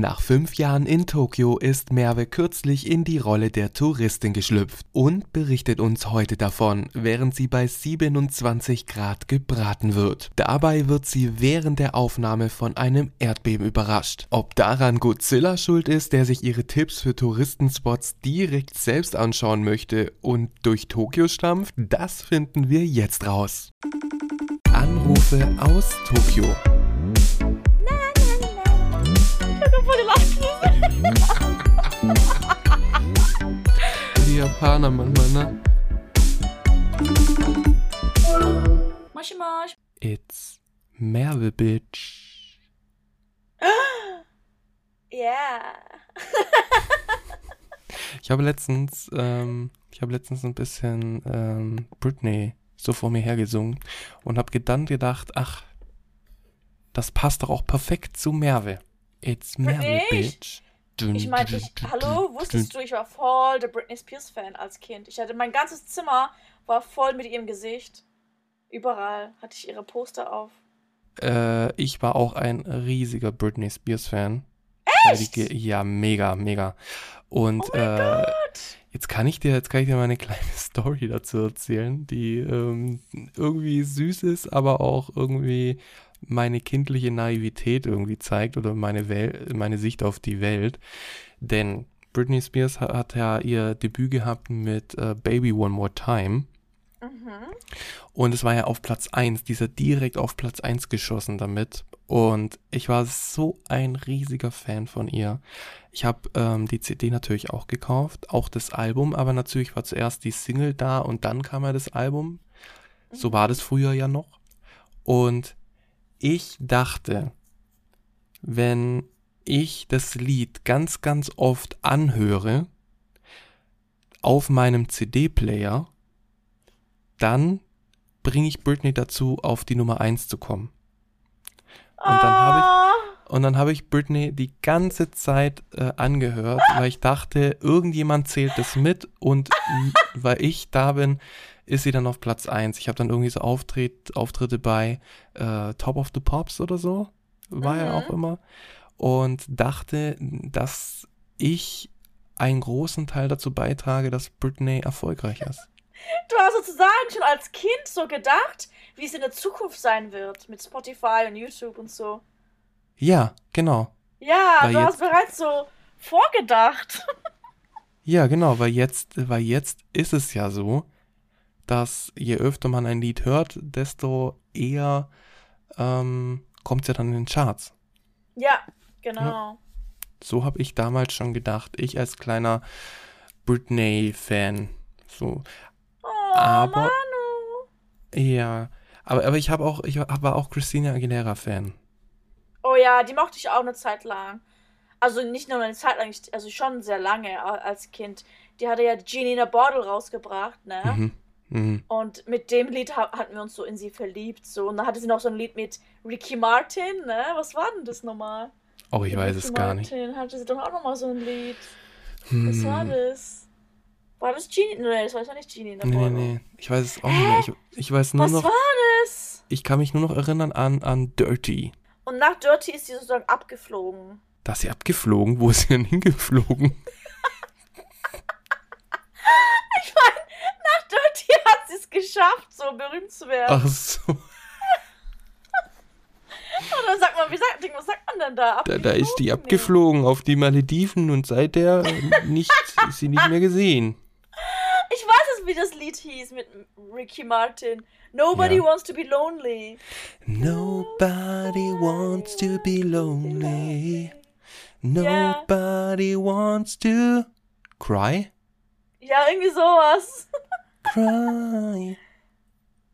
Nach fünf Jahren in Tokio ist Merve kürzlich in die Rolle der Touristin geschlüpft und berichtet uns heute davon, während sie bei 27 Grad gebraten wird. Dabei wird sie während der Aufnahme von einem Erdbeben überrascht. Ob daran Godzilla schuld ist, der sich ihre Tipps für Touristenspots direkt selbst anschauen möchte und durch Tokio stampft, das finden wir jetzt raus. Anrufe aus Tokio. Die Japaner manchmal, ne? Moshi Mosh. It's Merve Bitch. Yeah. Ich habe letztens, ähm, ich habe letztens ein bisschen ähm, Britney so vor mir hergesungen und habe dann gedacht, ach, das passt doch auch perfekt zu Merve. It's Merve Britney? Bitch. Dun, Ich ich, dun, hallo, wusstest du, ich war voll der Britney Spears Fan als Kind. Ich hatte mein ganzes Zimmer war voll mit ihrem Gesicht. Überall hatte ich ihre Poster auf. Äh, ich war auch ein riesiger Britney Spears Fan. Echt? Ja, mega, mega. Und Oh äh, jetzt kann ich dir, jetzt kann ich dir mal eine kleine Story dazu erzählen, die ähm, irgendwie süß ist, aber auch irgendwie meine kindliche Naivität irgendwie zeigt oder meine Welt, meine Sicht auf die Welt. Denn Britney Spears hat, hat ja ihr Debüt gehabt mit äh, Baby One More Time. Mhm. Und es war ja auf Platz 1, dieser direkt auf Platz 1 geschossen damit. Und ich war so ein riesiger Fan von ihr. Ich habe ähm, die CD natürlich auch gekauft, auch das Album, aber natürlich war zuerst die Single da und dann kam ja das Album. So war das früher ja noch. Und ich dachte, wenn ich das Lied ganz, ganz oft anhöre auf meinem CD-Player, dann bringe ich Britney dazu, auf die Nummer 1 zu kommen. Und dann habe ich, und dann habe ich Britney die ganze Zeit äh, angehört, weil ich dachte, irgendjemand zählt das mit und weil ich da bin, ist sie dann auf Platz 1. Ich habe dann irgendwie so Auftritt, Auftritte bei äh, Top of the Pops oder so, war ja Mhm. auch immer. Und dachte, dass ich einen großen Teil dazu beitrage, dass Britney erfolgreich ist. Du hast sozusagen schon als Kind so gedacht, wie es in der Zukunft sein wird mit Spotify und YouTube und so. Ja, genau. Ja, Weil du jetzt- hast bereits so vorgedacht. Ja, genau, weil jetzt, weil jetzt ist es ja so, dass je öfter man ein Lied hört, desto eher ähm, kommt es ja dann in den Charts. Ja, genau. So habe ich damals schon gedacht, ich als kleiner Britney-Fan. So, Oh, Aber- Manu. ja. Aber, aber ich habe auch, ich war auch Christina Aguilera-Fan. Oh ja, die mochte ich auch eine Zeit lang. Also nicht nur eine Zeit lang, also schon sehr lange als Kind. Die hatte ja Genie in a Bottle rausgebracht, ne? Mhm. Mhm. Und mit dem Lied ha hatten wir uns so in sie verliebt. So. Und dann hatte sie noch so ein Lied mit Ricky Martin, ne? Was war denn das nochmal? Oh, ich Mit weiß Ricky es gar nicht. Martin hatte sie doch auch nochmal so ein Lied. Hm. Was war das? War das Genie? Nee, das war ja nicht Genie Nee, nee, ich weiß es auch nicht mehr. Ich, ich weiß nur Was noch, war das? ich kann mich nur noch erinnern an, an Dirty. Und nach Dirty ist sie sozusagen abgeflogen. Da ist sie abgeflogen. Wo ist sie denn hingeflogen? Ich meine, nach Dirty hat sie es geschafft, so berühmt zu werden. Ach so. Oder sagt man, wie sagt, was sagt man denn da? Da, da ist die Nee. abgeflogen auf die Malediven und seither äh, nicht, ist sie nicht mehr gesehen. Ich weiß es, wie das Lied hieß mit Ricky Martin. Nobody Ja. wants to be lonely. Nobody wants to be lonely. Nobody wants to cry. Ja, irgendwie sowas. Cry.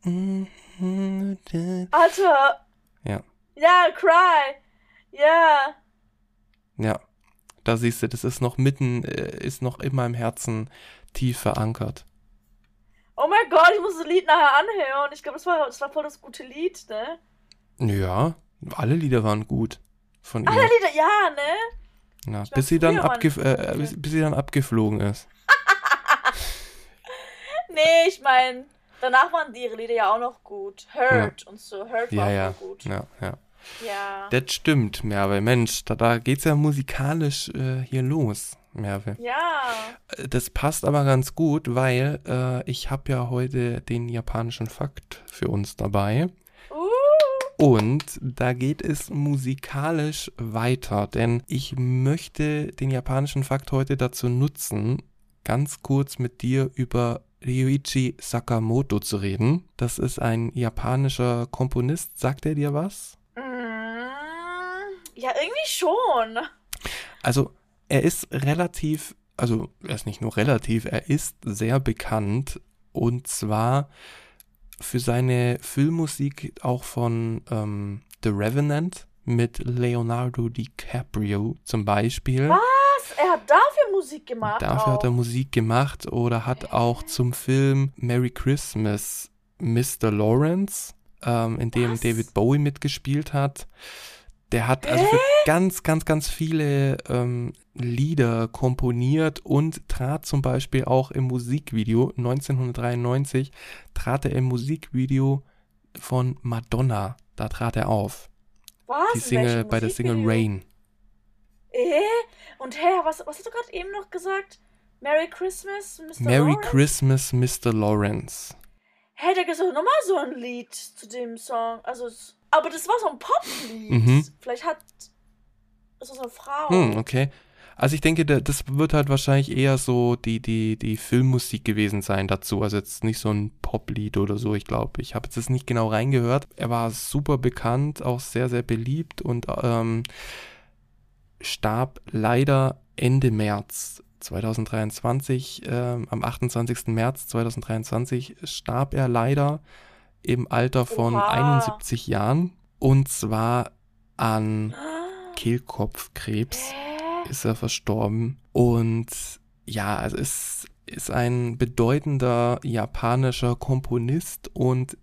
Mhm. Alter. Ja, Ja, cry. Ja. ja. Da siehst du, das ist noch mitten, äh, ist noch in meinem Herzen tief verankert. Oh mein Gott, ich muss das Lied nachher anhören. Ich glaube, das war, das war voll das gute Lied, ne? Ja, alle Lieder waren gut von ihr. Alle Lieder, ja, ne? Ja, bis sie dann abgef äh, bis, bis sie dann abgeflogen ist. Nee, ich meine, danach waren die ihre Lieder ja auch noch gut. Hurt und so. Hurt Ja, war ja. voll gut. Ja, ja. Ja. Das stimmt, Merve. Mensch, da, da geht's ja musikalisch äh, hier los, Merve. Ja. Äh, Das passt aber ganz gut, weil äh, ich habe ja heute den japanischen Fakt für uns dabei. Uh. Und da geht es musikalisch weiter, denn ich möchte den japanischen Fakt heute dazu nutzen, ganz kurz mit dir über Ryuichi Sakamoto zu reden. Das ist ein japanischer Komponist. Sagt er dir was? Mm, Ja, irgendwie schon. Also, er ist relativ, also er ist nicht nur relativ, er ist sehr bekannt und zwar für seine Filmmusik auch von ähm, The Revenant mit Leonardo DiCaprio zum Beispiel. Was? Er hat dafür Musik gemacht. Dafür hat er auch. Musik gemacht oder hat auch zum Film Merry Christmas Mr. Lawrence, ähm, in dem Was? David Bowie mitgespielt hat. Der hat also für ganz, ganz, ganz viele ähm, Lieder komponiert und trat zum Beispiel auch im Musikvideo 1993 trat er im Musikvideo von Madonna. Da trat er auf. Was? Die In Single bei der Single? Rain. Äh? Und hä, was, was hast du gerade eben noch gesagt? Merry Christmas, Mr. Merry Lawrence? Christmas, Mr. Lawrence. Hey, da gibt's doch nochmal so ein Lied zu dem Song. Also, aber das war so ein Poplied. Mhm. Vielleicht hat. Ist das eine Frau? Hm, okay. Also ich denke, da- das wird halt wahrscheinlich eher so die, die, die Filmmusik gewesen sein dazu. Also jetzt nicht so ein Poplied oder so, ich glaube. Ich habe jetzt das nicht genau reingehört. Er war super bekannt, auch sehr, sehr beliebt und ähm, starb leider Ende März 2023. Ähm, am 28. März 2023 starb er leider im Alter von Oha. 71 Jahren. Und zwar an Ah, Kehlkopfkrebs ist er verstorben. Und ja, also es ist ein bedeutender japanischer Komponist und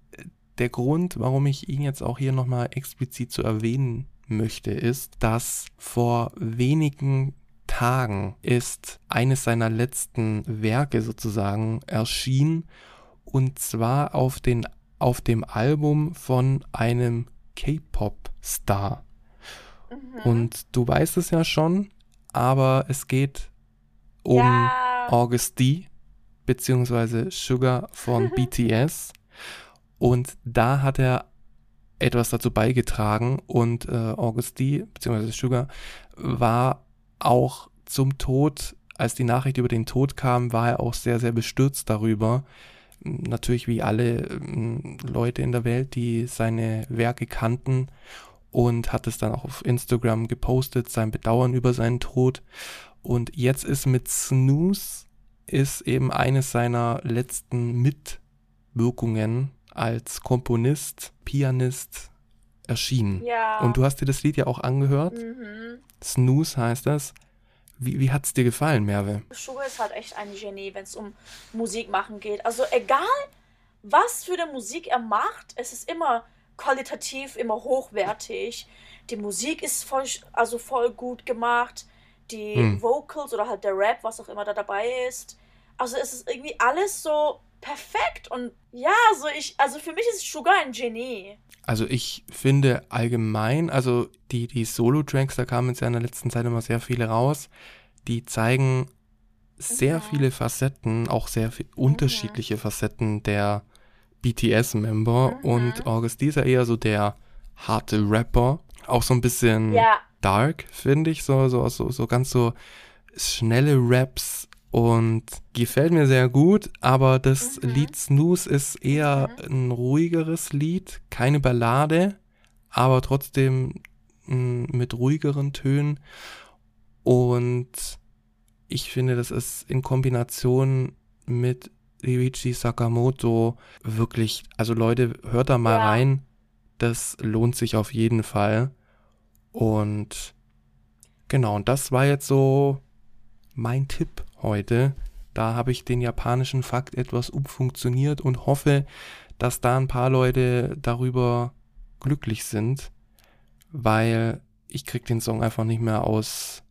der Grund, warum ich ihn jetzt auch hier nochmal explizit zu erwähnen möchte, ist, dass vor wenigen Tagen ist eines seiner letzten Werke sozusagen erschienen und zwar auf, den, auf dem Album von einem K-Pop-Star. Mhm. Und du weißt es ja schon, aber es geht um ja. August D, beziehungsweise Sugar von BTS. Und da hat er etwas dazu beigetragen und äh, August D, beziehungsweise Sugar, war auch zum Tod, als die Nachricht über den Tod kam, war er auch sehr, sehr bestürzt darüber. Natürlich wie alle ähm, Leute in der Welt, die seine Werke kannten und hat es dann auch auf Instagram gepostet, sein Bedauern über seinen Tod. Und jetzt ist mit Snooze ist eben eines seiner letzten Mitwirkungen als Komponist, Pianist erschienen. Ja. Und du hast dir das Lied ja auch angehört. Mhm. Snooze heißt das. Wie, wie hat's dir gefallen, Merve? Sugar ist halt echt ein Genie, wenn es um Musik machen geht. Also egal, was für eine Musik er macht, es ist immer qualitativ, immer hochwertig. Die Musik ist voll, also voll gut gemacht. Die Hm. Vocals oder halt der Rap, was auch immer da dabei ist. Also es ist irgendwie alles so perfekt und ja, so ich, also für mich ist Sugar ein Genie. Also ich finde allgemein, also die, die Solo-Tracks, da kamen jetzt ja in der letzten Zeit immer sehr viele raus, die zeigen sehr Mhm. viele Facetten, auch sehr viel unterschiedliche Facetten der BTS-Member Mhm. und August D ist ja eher so der harte Rapper, auch so ein bisschen Ja, dark, finde ich, so, so, so, so ganz so schnelle Raps und gefällt mir sehr gut, aber das Mhm. Lied Snooze ist eher ein ruhigeres Lied, keine Ballade, aber trotzdem mh, mit ruhigeren Tönen und ich finde, das ist in Kombination mit Ryuichi Sakamoto wirklich, also Leute, hört da mal Ja. rein, das lohnt sich auf jeden Fall. Und genau, und das war jetzt so mein Tipp heute. Da habe ich den japanischen Fakt etwas umfunktioniert und hoffe, dass da ein paar Leute darüber glücklich sind, weil ich krieg den Song einfach nicht mehr aus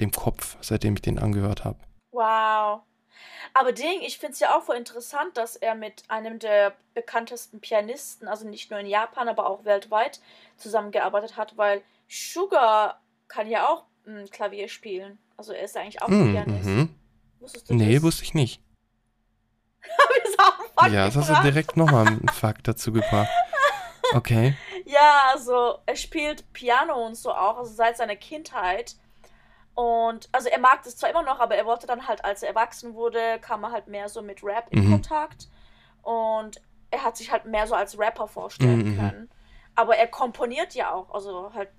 dem Kopf, seitdem ich den angehört habe. wow. Aber Ding, ich finde es ja auch voll interessant, dass er mit einem der bekanntesten Pianisten, also nicht nur in Japan, aber auch weltweit, zusammengearbeitet hat, weil Sugar kann ja auch mm, Klavier spielen. Also er ist ja eigentlich auch Mm, Pianist. mhm. Wusstest du Nee, das? wusste ich nicht. Ja, das hast du direkt nochmal einen Fakt dazu gebracht. Okay. Ja, also er spielt Piano und so auch, also seit seiner Kindheit. Und also er mag das zwar immer noch, aber er wollte dann halt, als er erwachsen wurde, kam er halt mehr so mit Rap in Mhm. Kontakt. Und er hat sich halt mehr so als Rapper vorstellen Mhm, mhm. können. Aber er komponiert ja auch, also halt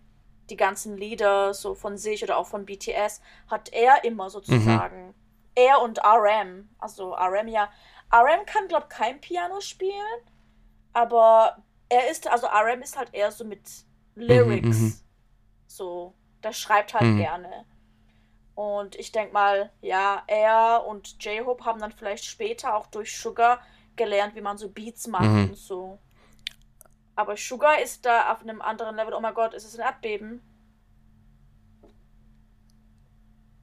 die ganzen Lieder so von sich oder auch von BTS hat er immer sozusagen. Mhm. Er und RM, also RM ja. RM kann, glaube ich, kein Piano spielen, aber er ist, also RM ist halt eher so mit Lyrics. Mhm, mhm. So, der schreibt halt Mhm. gerne. Und ich denke mal, ja, er und J-Hope haben dann vielleicht später auch durch Sugar gelernt, wie man so Beats macht Mhm. und so. Aber Sugar ist da auf einem anderen Level. Oh mein Gott, ist es ein Erdbeben?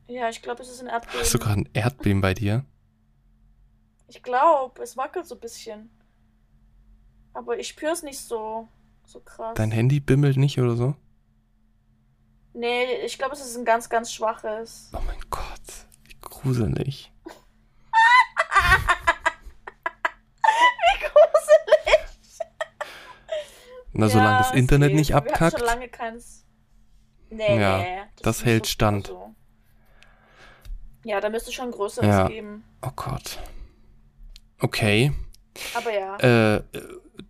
Ja, ich glaube, es ist ein Erdbeben. Hast du gerade ein Erdbeben bei dir? Ich glaube, es wackelt so ein bisschen. Aber ich spüre es nicht so, so krass. Dein Handy bimmelt nicht oder so? Nee, ich glaube, es ist ein ganz, ganz schwaches. Oh mein Gott, wie gruselig. Wie gruselig. Na, solange das Internet geht. nicht Wir abkackt. schon lange keins. Nee, Ja, nee, das ist hält stand. so. Ja, da müsste schon größeres Ja. geben. Oh Gott. Okay. Aber ja. Äh,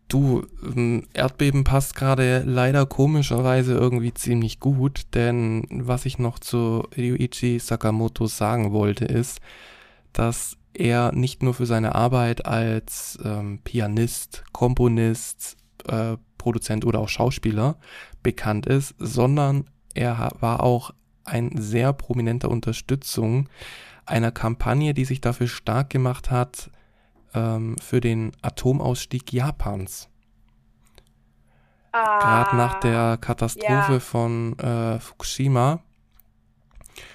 du, ähm, Erdbeben passt gerade leider komischerweise irgendwie ziemlich gut, denn was ich noch zu Ryuichi Sakamoto sagen wollte, ist, dass er nicht nur für seine Arbeit als ähm, Pianist, Komponist, äh, Produzent oder auch Schauspieler bekannt ist, sondern er war auch ein sehr prominenter Unterstützung einer Kampagne, die sich dafür stark gemacht hat, ähm, für den Atomausstieg Japans. ah, Gerade nach der Katastrophe ja. von äh, Fukushima.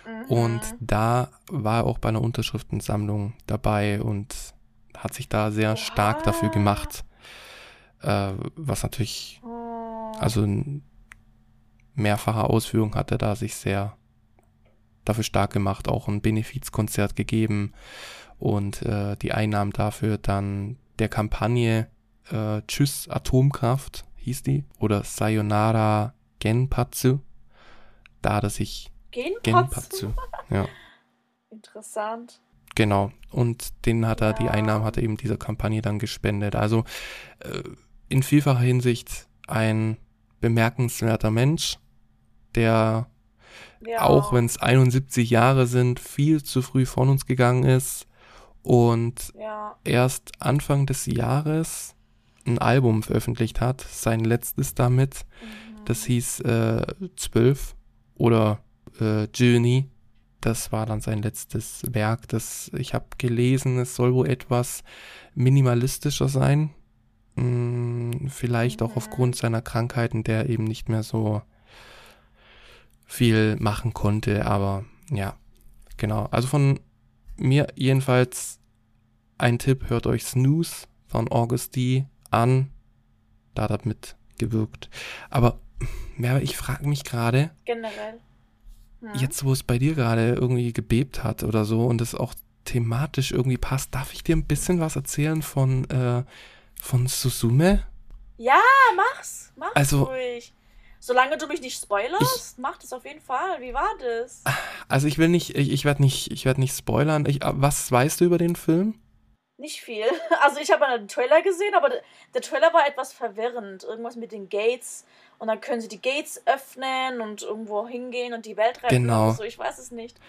mhm. Und da war er auch bei einer Unterschriftensammlung dabei und hat sich da sehr stark dafür Oha. gemacht. Äh, was natürlich, also in mehrfacher Ausführung hat er da sich sehr dafür stark gemacht, auch ein Benefizkonzert gegeben und äh, die Einnahmen dafür dann der Kampagne äh, Tschüss Atomkraft hieß die oder Sayonara Genpatsu. Da hat er sich Genpatsu? Genpatsu. Ja, Interessant. genau. Und den hat er, die Ja. Einnahmen hat er eben dieser Kampagne dann gespendet. Also äh, in vielfacher Hinsicht ein bemerkenswerter Mensch, der Ja. auch wenn es 71 Jahre sind, viel zu früh von uns gegangen ist und Ja. erst Anfang des Jahres ein Album veröffentlicht hat, sein letztes damit. Mhm. Das hieß äh, 12 oder äh, Journey. Das war dann sein letztes Werk. Das ich habe gelesen, es soll wohl etwas minimalistischer sein. Hm, vielleicht auch aufgrund seiner Krankheiten, der eben nicht mehr so viel machen konnte. Aber ja, genau. Also von mir jedenfalls ein Tipp, hört euch Snooze von Augusti an. Da hat er mitgewirkt. Aber ja, ich frage mich gerade, Generell. Hm? jetzt wo es bei dir gerade irgendwie gebebt hat oder so und es auch thematisch irgendwie passt, darf ich dir ein bisschen was erzählen von, äh, von Susume? Ja, mach's. Mach's Also- ruhig. Solange du mich nicht spoilerst, mach das auf jeden Fall. Wie war das? Also ich will nicht, ich, ich werde nicht, ich werde nicht spoilern. Ich, äh, was weißt du über den Film? Nicht viel. Also ich habe einen Trailer gesehen, aber der, Trailer war etwas verwirrend. Irgendwas mit den Gates und dann können sie die Gates öffnen und irgendwo hingehen und die Welt retten Genau. so. Ich weiß es nicht.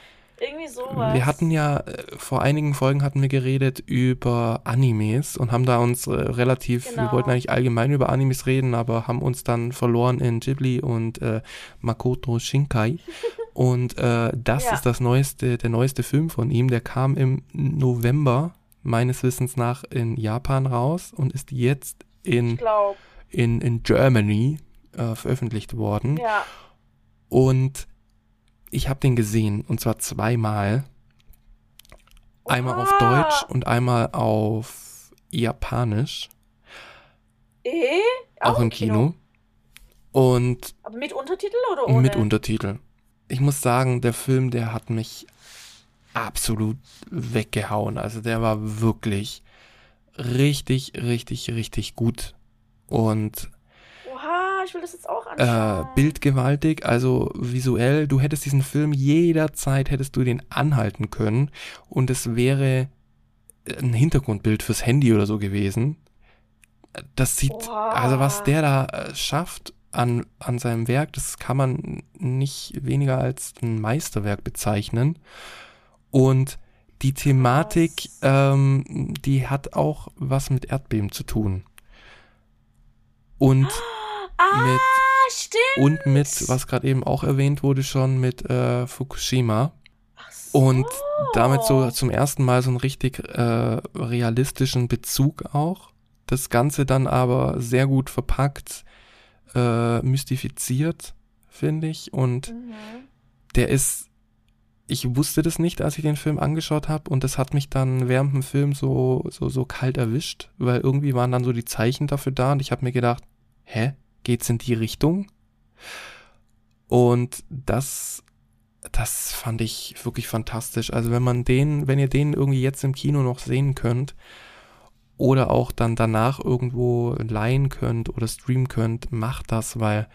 Irgendwie sowas. Wir hatten ja, äh, vor einigen Folgen hatten wir geredet über Animes und haben da uns äh, relativ, wir Genau. wollten eigentlich allgemein über Animes reden, aber haben uns dann verloren in Ghibli und äh, Makoto Shinkai. und äh, das Ja. ist das neueste, der neueste Film von ihm, der kam im November meines Wissens nach in Japan raus und ist jetzt in, in, in Germany veröffentlicht worden. Ja. Und ich habe den gesehen und zwar zweimal. Einmal auf Ah. Deutsch und einmal auf Japanisch, Eh? auch, im Kino. Und Aber mit Untertitel oder ohne? mit Untertitel. Ich muss sagen, der Film, der hat mich absolut weggehauen. Also der war wirklich richtig, richtig, richtig gut. Und ich will das jetzt auch äh, anschauen. bildgewaltig, also visuell, du hättest diesen Film jederzeit, hättest du den anhalten können und es wäre ein Hintergrundbild fürs Handy oder so gewesen. Das sieht, Oha. also was der da äh, schafft an, an seinem Werk, das kann man nicht weniger als ein Meisterwerk bezeichnen. Und die Thematik, ähm, die hat auch was mit Erdbeben zu tun. Und ah, mit stimmt. und mit, was gerade eben auch erwähnt wurde schon, mit äh, Fukushima. Ach so. Und damit so zum ersten Mal so einen richtig äh, realistischen Bezug auch. Das Ganze dann aber sehr gut verpackt, äh, mystifiziert, finde ich. Und Mhm. der ist, ich wusste das nicht, als ich den Film angeschaut habe. Und das hat mich dann während dem Film so, so, so kalt erwischt, weil irgendwie waren dann so die Zeichen dafür da. Und ich habe mir gedacht, hä, geht's in die Richtung? Und das, das fand ich wirklich fantastisch. Also wenn man den, wenn ihr den irgendwie jetzt im Kino noch sehen könnt oder auch dann danach irgendwo leihen könnt oder streamen könnt, macht das, weil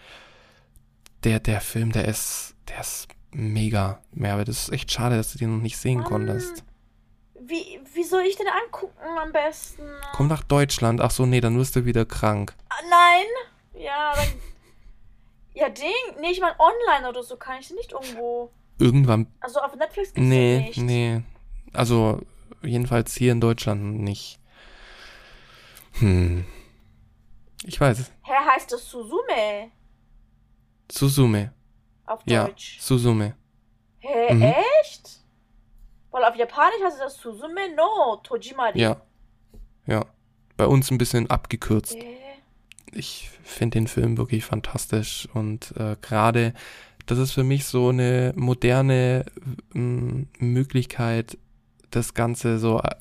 der, der Film, der ist, der ist mega. Merve, das ist echt schade, dass du den noch nicht sehen Mann. konntest. Wie, wie soll ich den angucken am besten? Komm nach Deutschland. Ach so, nee, dann wirst du wieder krank. Ah, nein. Ja, dann. Ja, Ding. Nee, ich meine online oder so kann ich den nicht irgendwo. Irgendwann Also auf Netflix gibt's Nee, nicht. nee. Also, jedenfalls hier in Deutschland nicht. Hm. Ich weiß es. Hä, heißt das Suzume Suzume. auf Ja, Deutsch? Suzume. Hä, Mhm. echt? Weil auf Japanisch heißt das Suzume no Tojimari. Ja. Ja. Bei uns ein bisschen abgekürzt. Hä? Ich finde den Film wirklich fantastisch und äh, gerade das ist für mich so eine moderne m, Möglichkeit, das Ganze so, äh,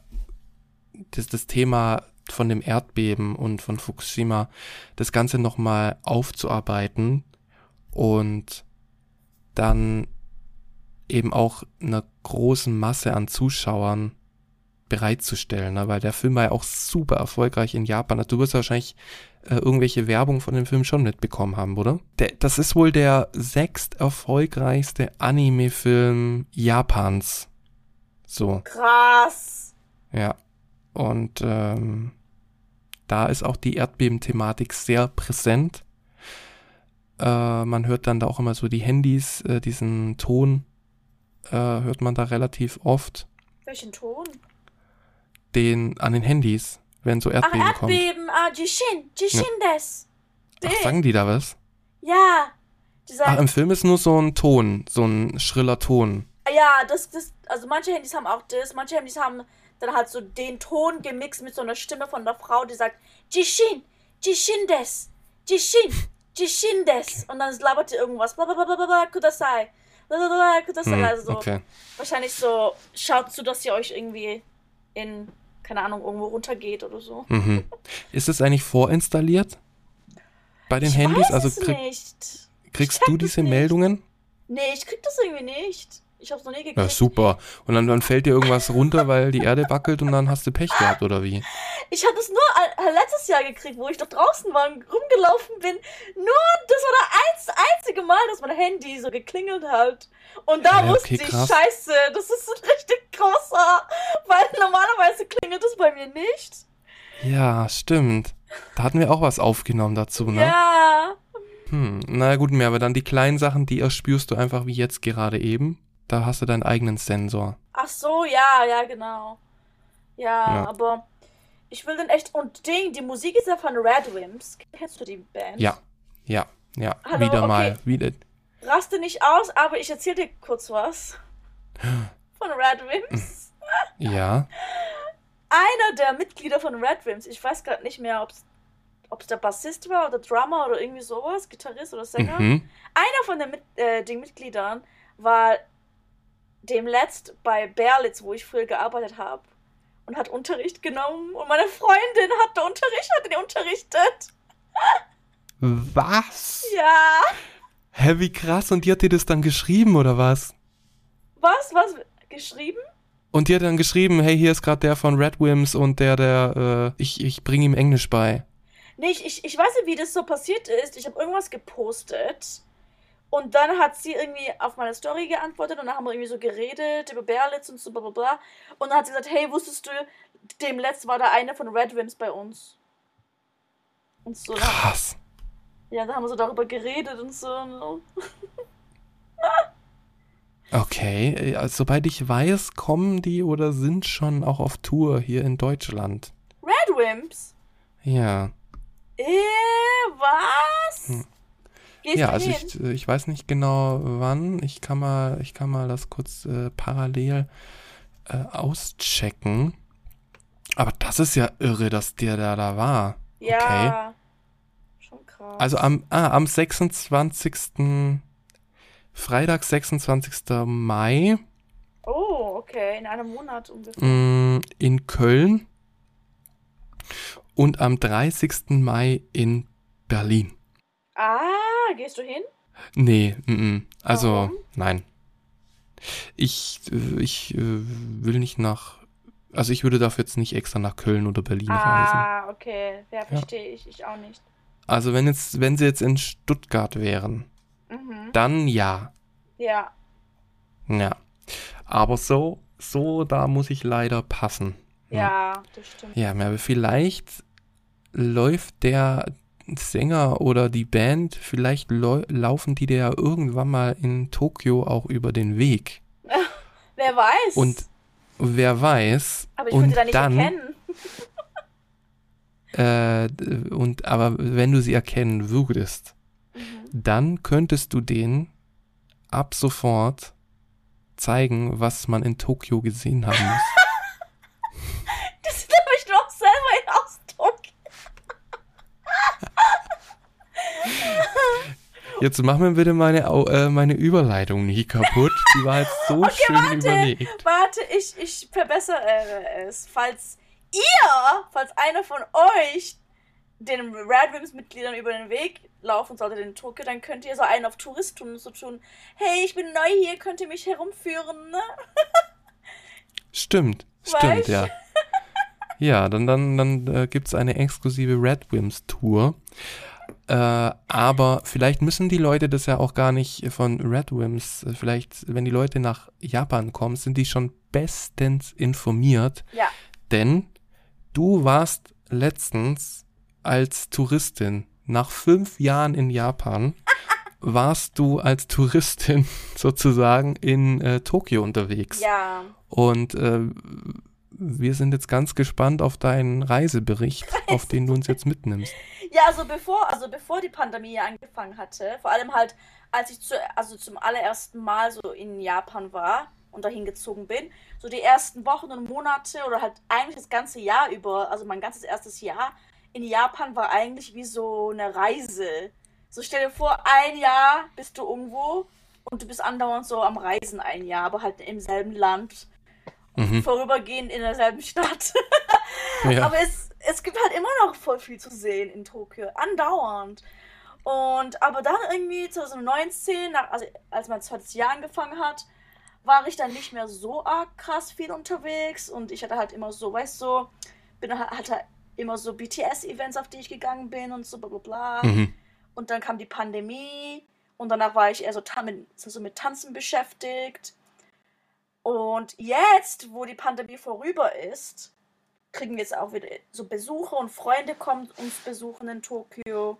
das, das Thema von dem Erdbeben und von Fukushima, das Ganze nochmal aufzuarbeiten und dann eben auch einer großen Masse an Zuschauern bereitzustellen, ne? weil der Film war ja auch super erfolgreich in Japan. Also du wirst wahrscheinlich äh, irgendwelche Werbung von dem Film schon mitbekommen haben, oder? Der, das ist wohl der sechst erfolgreichste Anime-Film Japans. So, Krass. ja. Und ähm, da ist auch die Erdbeben-Thematik sehr präsent. Äh, man hört dann da auch immer so die Handys, äh, diesen Ton äh, hört man da relativ oft. Welchen Ton? Den an den Handys, wenn so Ach, Erdbeben kommt. Erdbeben. Ah, Jishin. Jishin des. Ach, Den. sagen die da was? Ja. Die Ach, sagen, im Film ist nur so ein Ton, so ein schriller Ton. ja, das, das, also manche Handys haben auch das, manche Handys haben dann halt so den Ton gemixt mit so einer Stimme von der Frau, die sagt, Jishin, Jishin des, Jishin, Jishin des. Und dann labert die irgendwas, blablabla, kudasai, blablabla, kudasai, Hm, also so. okay. Wahrscheinlich so, schaut zu, dass ihr euch irgendwie in, keine Ahnung, irgendwo runtergeht oder so. Mhm. Ist es eigentlich vorinstalliert? Bei den ich Handys? Also krieg, nicht. kriegst du diese. Meldungen? Nee, ich krieg das irgendwie nicht. Ich hab's noch nie gekriegt. Ja, super. Und dann, dann fällt dir irgendwas runter, weil die Erde wackelt und dann hast du Pech gehabt, oder wie? Ich habe das nur äh, letztes Jahr gekriegt, wo ich doch draußen war und rumgelaufen bin. Nur, das war das einz einzige Mal, dass mein Handy so geklingelt hat. Und da Ja, wusste okay, ich, krass. scheiße, das ist ein richtig großer. Weil normalerweise klingelt es bei mir nicht. Ja, stimmt. Da hatten wir auch was aufgenommen dazu, ne? Ja. Hm, na gut, mehr, aber dann die kleinen Sachen, die erspürst du einfach wie jetzt gerade eben. Da hast du deinen eigenen Sensor. Ach so, ja, ja, genau. Ja, Ja. aber ich will den echt. Und Ding, die Musik ist ja von Red Wimps. Kennst du die Band? Ja, ja, ja. Hallo, wieder okay. mal. Wieder. Raste nicht aus, aber ich erzähl dir kurz was. Von Red Wimps. Ja. einer der Mitglieder von Red Wimps, ich weiß gerade nicht mehr, ob es der Bassist war oder Drummer oder irgendwie sowas, Gitarrist oder Sänger. Mhm. Einer von den Mit, äh, den Mitgliedern war demletzt bei Berlitz, wo ich früher gearbeitet habe, und hat Unterricht genommen und meine Freundin hat Unterricht, hat ihn unterrichtet. Was? Ja. Hä, wie krass. Und die hat dir das dann geschrieben, oder was? Was? Was? Geschrieben? Und die hat dann geschrieben, hey, hier ist gerade der von Red Wims und der, der, äh, ich, ich bringe ihm Englisch bei. Nee, ich, ich, ich weiß nicht, wie das so passiert ist. Ich habe irgendwas gepostet. Und dann hat sie irgendwie auf meine Story geantwortet und dann haben wir irgendwie so geredet über Berlitz und so bla bla bla. Und dann hat sie gesagt, hey, wusstest du, dem letzten war da eine von Red Wims bei uns. Und so. Krass. Ja, da haben wir so darüber geredet und so. Okay, äh, soweit ich weiß, kommen die oder sind schon auch auf Tour hier in Deutschland. Red Wimps? Ja. Äh, was? Hm. Gehst ja, also ich, äh, ich weiß nicht genau wann. Ich kann mal, ich kann mal das kurz äh, parallel äh, auschecken. Aber das ist ja irre, dass der da da war. Ja. Schon krass. Also am, ah, am 26. Freitag, 26. Mai oh, okay. In einem Monat ungefähr. mh, in Köln und am 30. Mai in Berlin. Ah, gehst du hin? Nee, mm, mm. also Warum? nein. Ich, äh, ich äh, will nicht nach, also ich würde dafür jetzt nicht extra nach Köln oder Berlin reisen. Ah, okay. Ja, verstehe ich. Ich auch nicht. Also wenn jetzt, wenn sie jetzt in Stuttgart wären, Mhm. dann ja. Ja. Ja. Aber so, so, da muss ich leider passen. Ja, das stimmt. Ja, aber vielleicht läuft der Sänger oder die Band, vielleicht lau- laufen die dir ja irgendwann mal in Tokio auch über den Weg. Wer weiß. Und wer weiß, Aber ich würde da nicht dann, erkennen. äh, und aber wenn du sie erkennen würdest, Mhm. dann könntest du denen ab sofort zeigen, was man in Tokio gesehen haben muss. Das habe ich doch selber in Ausdruck. Jetzt mach mir bitte meine, äh, meine Überleitung nicht kaputt. Die war jetzt so schön warte. überlegt. Warte, ich, ich verbessere es. Falls ihr, falls einer von euch den Radwimps-Mitgliedern über den Weg laufen sollte in Tokio, dann könnt ihr so einen auf Tourist tun und so tun. Hey, ich bin neu hier, könnt ihr mich herumführen, ne? Stimmt, Weißt? stimmt, ja. Ja, dann, dann, dann äh, gibt es eine exklusive Red Wims Tour. Äh, aber vielleicht müssen die Leute das ja auch gar nicht von Red Wims, äh, vielleicht, wenn die Leute nach Japan kommen, sind die schon bestens informiert. Ja. Denn du warst letztens als Touristin nach fünf Jahren in Japan, warst du als Touristin sozusagen in äh, Tokio unterwegs. Ja. Und äh, wir sind jetzt ganz gespannt auf deinen Reisebericht, auf den du uns jetzt mitnimmst. Ja, also bevor, also bevor die Pandemie angefangen hatte, vor allem halt, als ich zu, also zum allerersten Mal so in Japan war und dahin gezogen bin, so die ersten Wochen und Monate oder halt eigentlich das ganze Jahr über, also mein ganzes erstes Jahr in Japan war eigentlich wie so eine Reise. So stell dir vor, ein Jahr bist du irgendwo und du bist andauernd so am Reisen ein Jahr, aber halt im selben Land, Mhm. vorübergehend in derselben Stadt. Ja. Aber es, es gibt halt immer noch voll viel zu sehen in Tokio, andauernd. Und aber dann irgendwie 2019, nach, also als mein zweites Jahr angefangen hat, war ich dann nicht mehr so arg krass viel unterwegs und ich hatte halt immer so, weißt du, bin halt- hatte immer so BTS-Events, auf die ich gegangen bin und so bla bla bla. Mhm. Und dann kam die Pandemie und danach war ich eher so, mit, so mit Tanzen beschäftigt. Und jetzt, wo die Pandemie vorüber ist, kriegen wir jetzt auch wieder so Besuche und Freunde kommen uns besuchen in Tokio.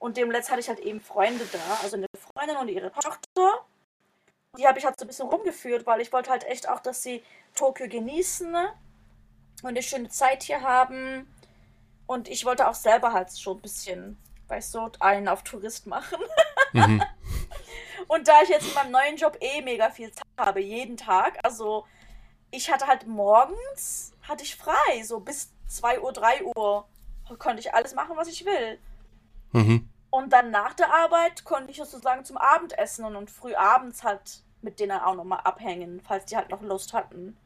Und demnächst hatte ich halt eben Freunde da, also eine Freundin und ihre Tochter. Die habe ich halt so ein bisschen rumgeführt, weil ich wollte halt echt auch, dass sie Tokio genießen und eine schöne Zeit hier haben. Und ich wollte auch selber halt schon ein bisschen, weißt du, einen auf Tourist machen. Mhm. Und da ich jetzt in meinem neuen Job eh mega viel Zeit habe, jeden Tag, also ich hatte halt morgens, hatte ich frei, so bis 2 Uhr, 3 Uhr konnte ich alles machen, was ich will. Mhm. Und dann nach der Arbeit konnte ich sozusagen zum Abendessen und, und früh abends halt mit denen auch nochmal abhängen, falls die halt noch Lust hatten.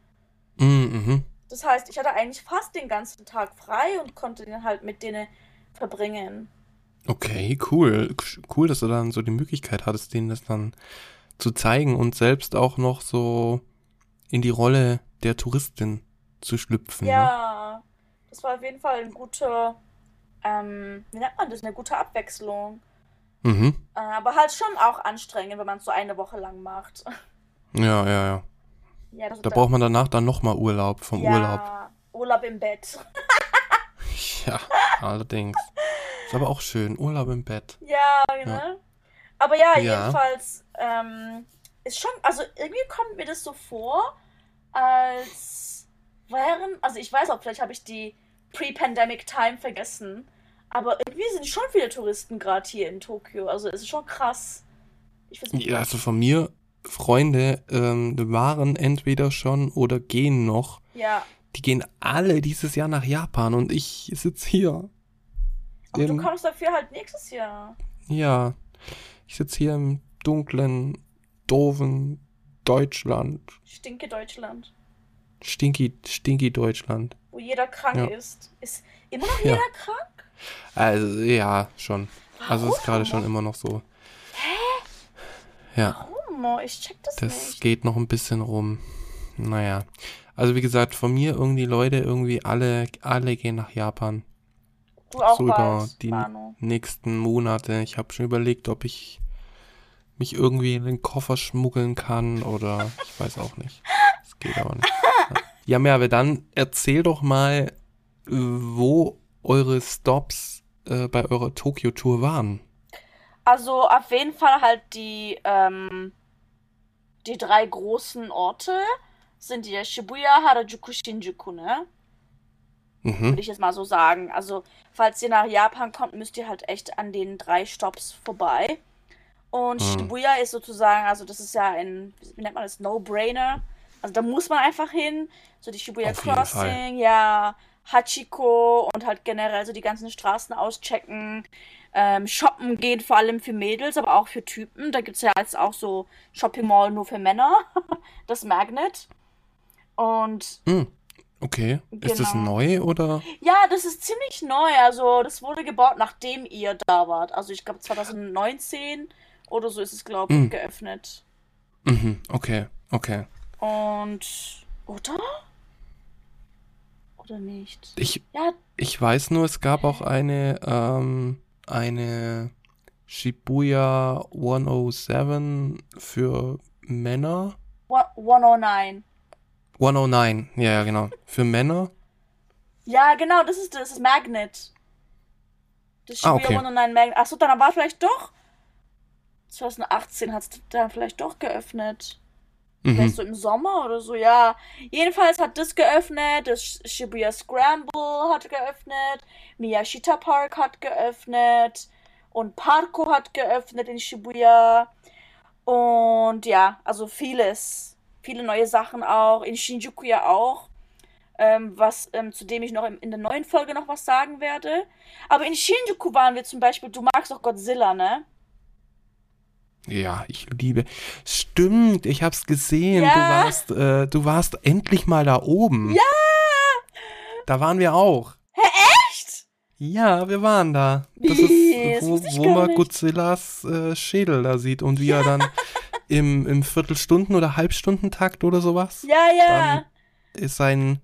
Mm, Mhm. Das heißt, ich hatte eigentlich fast den ganzen Tag frei und konnte den halt mit denen verbringen. Okay, cool. Cool, dass du dann so die Möglichkeit hattest, denen das dann zu zeigen und selbst auch noch so in die Rolle der Touristin zu schlüpfen. Ne? Ja, das war auf jeden Fall ein guter, ähm, wie nennt man das, eine gute Abwechslung. Mhm. Äh, aber halt schon auch anstrengend, wenn man es so eine Woche lang macht. Ja, ja, ja. Ja, Da braucht man danach dann nochmal Urlaub vom ja, Urlaub. Urlaub im Bett. Ja, allerdings. Ist aber auch schön. Urlaub im Bett. Ja, ne? Aber ja, Ja. jedenfalls ähm, ist schon, also irgendwie kommt mir das so vor, als wären, also ich weiß auch, vielleicht habe ich die Pre-Pandemic Time vergessen, aber irgendwie sind schon viele Touristen gerade hier in Tokio. Also es ist schon krass. Ich weiß nicht, Ja, also von mir, Freunde, ähm, waren entweder schon oder gehen noch. ja. Die gehen alle dieses Jahr nach Japan und ich sitze hier. Und du kommst dafür halt nächstes Jahr. Ja, ich sitze hier im dunklen, doofen Deutschland. Stinke Deutschland. Stinky, stinky Deutschland. Wo jeder krank Ja. ist. Ist immer noch Ja. jeder krank? Also, ja, schon. Also, es ist gerade schon immer noch so. Ja, Warum? Ich check das, das nicht. geht noch ein bisschen rum. Naja. Also, wie gesagt, von mir irgendwie Leute, irgendwie alle, alle gehen nach Japan. Du auch so über die Manu. nächsten Monate. Ich habe schon überlegt, ob ich mich irgendwie in den Koffer schmuggeln kann oder ich weiß auch nicht. Das geht aber nicht. Ja, Merve, dann erzähl doch mal, wo eure Stops äh, bei eurer Tokio-Tour waren. Also auf jeden Fall halt die, ähm, die drei großen Orte sind die Shibuya, Harajuku, Shinjuku, ne? Mhm. Würde ich jetzt mal so sagen. Also, falls ihr nach Japan kommt, müsst ihr halt echt an den drei Stops vorbei. Und Hm. Shibuya ist sozusagen, also das ist ja ein, wie nennt man das, No-Brainer. Also da muss man einfach hin. So die Shibuya Auf Crossing, ja, Hachiko und halt generell so die ganzen Straßen auschecken. Ähm, shoppen gehen vor allem für Mädels, aber auch für Typen. Da gibt es ja jetzt auch so Shopping Mall nur für Männer. das Magnet. Und Hm. Okay. Ist das Genau. neu oder? ja, das ist ziemlich neu. Also, das wurde gebaut, nachdem ihr da wart. Also, ich glaube, 2019 oder so ist es, glaube ich, Mm. geöffnet. Mhm. Okay. Okay. Und. Oder? Oder nicht? Ich, Ja, ich weiß nur, es gab auch eine, ähm, eine Shibuya 107 für Männer. one- 109. 109, ja, ja, genau. Für Männer. Ja, genau, das ist das, ist Magnet. Das Ah, Shibuya okay. 109 Magnet. Achso, dann war vielleicht doch. 2018 hat es dann vielleicht doch geöffnet. Mhm. Vielleicht so im Sommer oder so, ja. Jedenfalls hat das geöffnet, das Shibuya Scramble hat geöffnet, Miyashita Park hat geöffnet und Parko hat geöffnet in Shibuya. Und ja, also vieles. Viele neue Sachen auch. In Shinjuku ja auch. Ähm, was, ähm, zu dem ich noch in der neuen Folge noch was sagen werde. Aber in Shinjuku waren wir zum Beispiel, du magst doch Godzilla, ne? Ja, ich liebe. Stimmt, ich hab's gesehen. Ja. Du warst, äh, du warst endlich mal da oben. Ja! Da waren wir auch. Echt? Ja, wir waren da. Das ist, wo, wo man nicht. Godzillas äh, Schädel da sieht und wie er dann im, im Viertelstunden- oder Halbstundentakt oder sowas Ja, ja. ist sein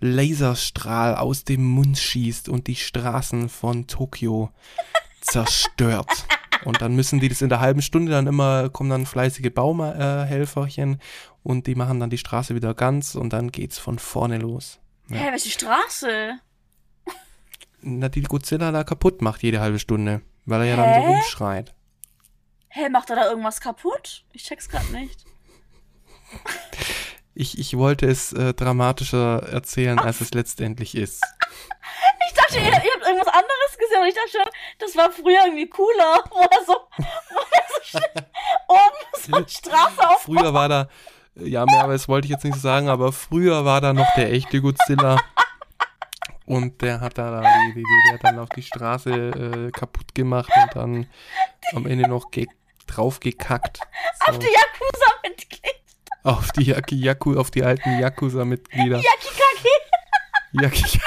Laserstrahl aus dem Mund schießt und die Straßen von Tokio zerstört. Und dann müssen die das in der halben Stunde dann immer, kommen dann fleißige Bauhelferchen und die machen dann die Straße wieder ganz und dann geht's von vorne los. Ja. Hä, was ist die Straße? Na, die Godzilla da kaputt macht jede halbe Stunde, weil er ja dann so Hä? rumschreit. Hä, macht er da irgendwas kaputt? Ich check's grad nicht. Ich, ich wollte es äh, dramatischer erzählen, als es letztendlich ist. Ich dachte, ihr, ihr habt irgendwas anderes gesehen und ich dachte schon, das war früher irgendwie cooler, wo er so, wo er so oben so Straße auf. Früher war da, ja, mehr, aber das wollte ich jetzt nicht so sagen, aber früher war da noch der echte Godzilla. Und der hat da, da die, die, die, der hat dann auch die Straße äh, kaputt gemacht und dann am Ende noch ge draufgekackt. Auf die Yakuza-Mitglied. auf die Yaki Yaku, auf die alten Yakuza-Mitglieder. Yakikaki. Yaki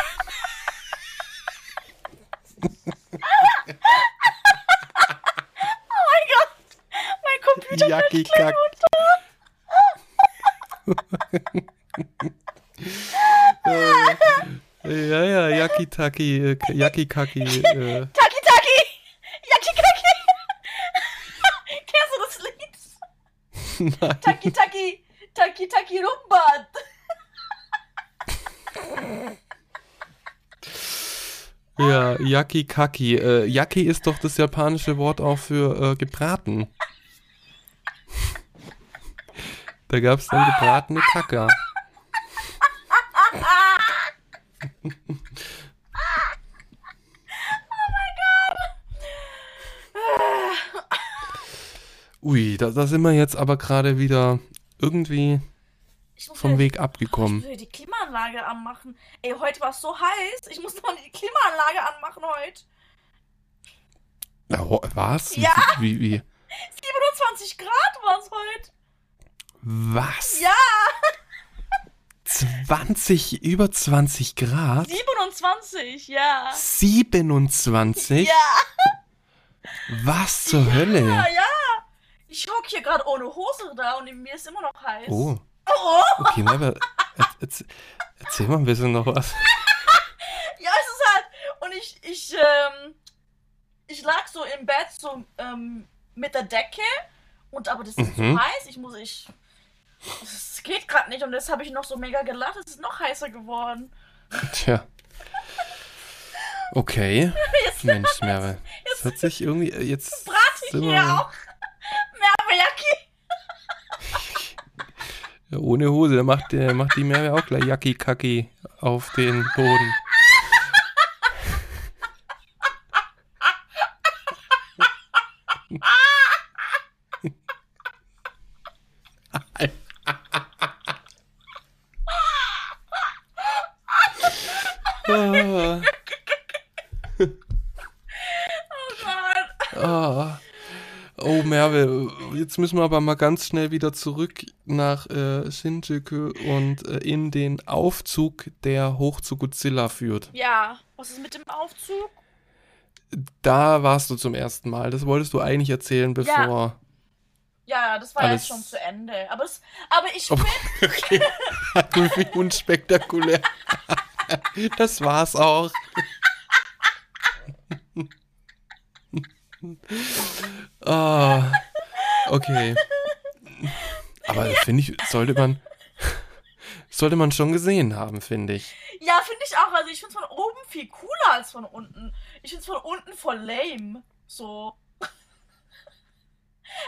Mein Computer Yaki wird klein Äh, ja, ja, Yakitaki, äh, Yakikaki. Äh, Taki Taki. Yakikaki. Kennst du das Lied? Nein. Taki Taki. Taki Taki Rumbat. Ja, Yakikaki. Äh, Yaki ist doch das japanische Wort auch für äh, gebraten. Da gab es dann gebratene Kaka. Ui, da, da sind wir jetzt aber gerade wieder irgendwie vom wieder- Weg abgekommen. Ich will die Klimaanlage anmachen. Ey, heute war es so heiß. Ich muss noch die Klimaanlage anmachen heute. Ja, ho- was? Ja. Wie, wie, 27 Grad waren es heute. was? Ja, 20, über 20 Grad? 27, ja. 27? Ja, Was zur Hölle? ja, ja. Ich hock hier gerade ohne Hose da und mir ist immer noch heiß. Oh, Oh, okay, na, aber erz- erz- erzähl mal ein bisschen noch was. ja, es ist halt. Und ich, ich, ähm, ich lag so im Bett so ähm, mit der Decke und aber das ist Mhm. so heiß. Ich muss, ich. Es geht gerade nicht und jetzt habe ich noch so mega gelacht. Es ist noch heißer geworden. Tja. Okay. Jetzt Mensch, Merve. Das hört sich irgendwie äh, jetzt. brate ich hier auch. Merbejacki. Ja, ohne Hose, da macht, der, macht die Merve auch gleich Jacki-Kacki auf den Boden. Ah, Oh ah. Oh, Merve, jetzt müssen wir aber mal ganz schnell wieder zurück nach äh, Shinjuku und äh, in den Aufzug, der hoch zu Godzilla führt. Ja, was ist mit dem Aufzug? Da warst du zum ersten Mal. Das wolltest du eigentlich erzählen, bevor. Ja, das war Alles- jetzt schon zu Ende. Aber, es, aber ich Oh, finde, okay. Wie unspektakulär. Das war's auch. Ah, okay. Aber finde ich, sollte man, sollte man schon gesehen haben, finde ich. ja, finde ich auch. Also ich finde es von oben viel cooler als von unten. Ich finde es von unten voll lame. So.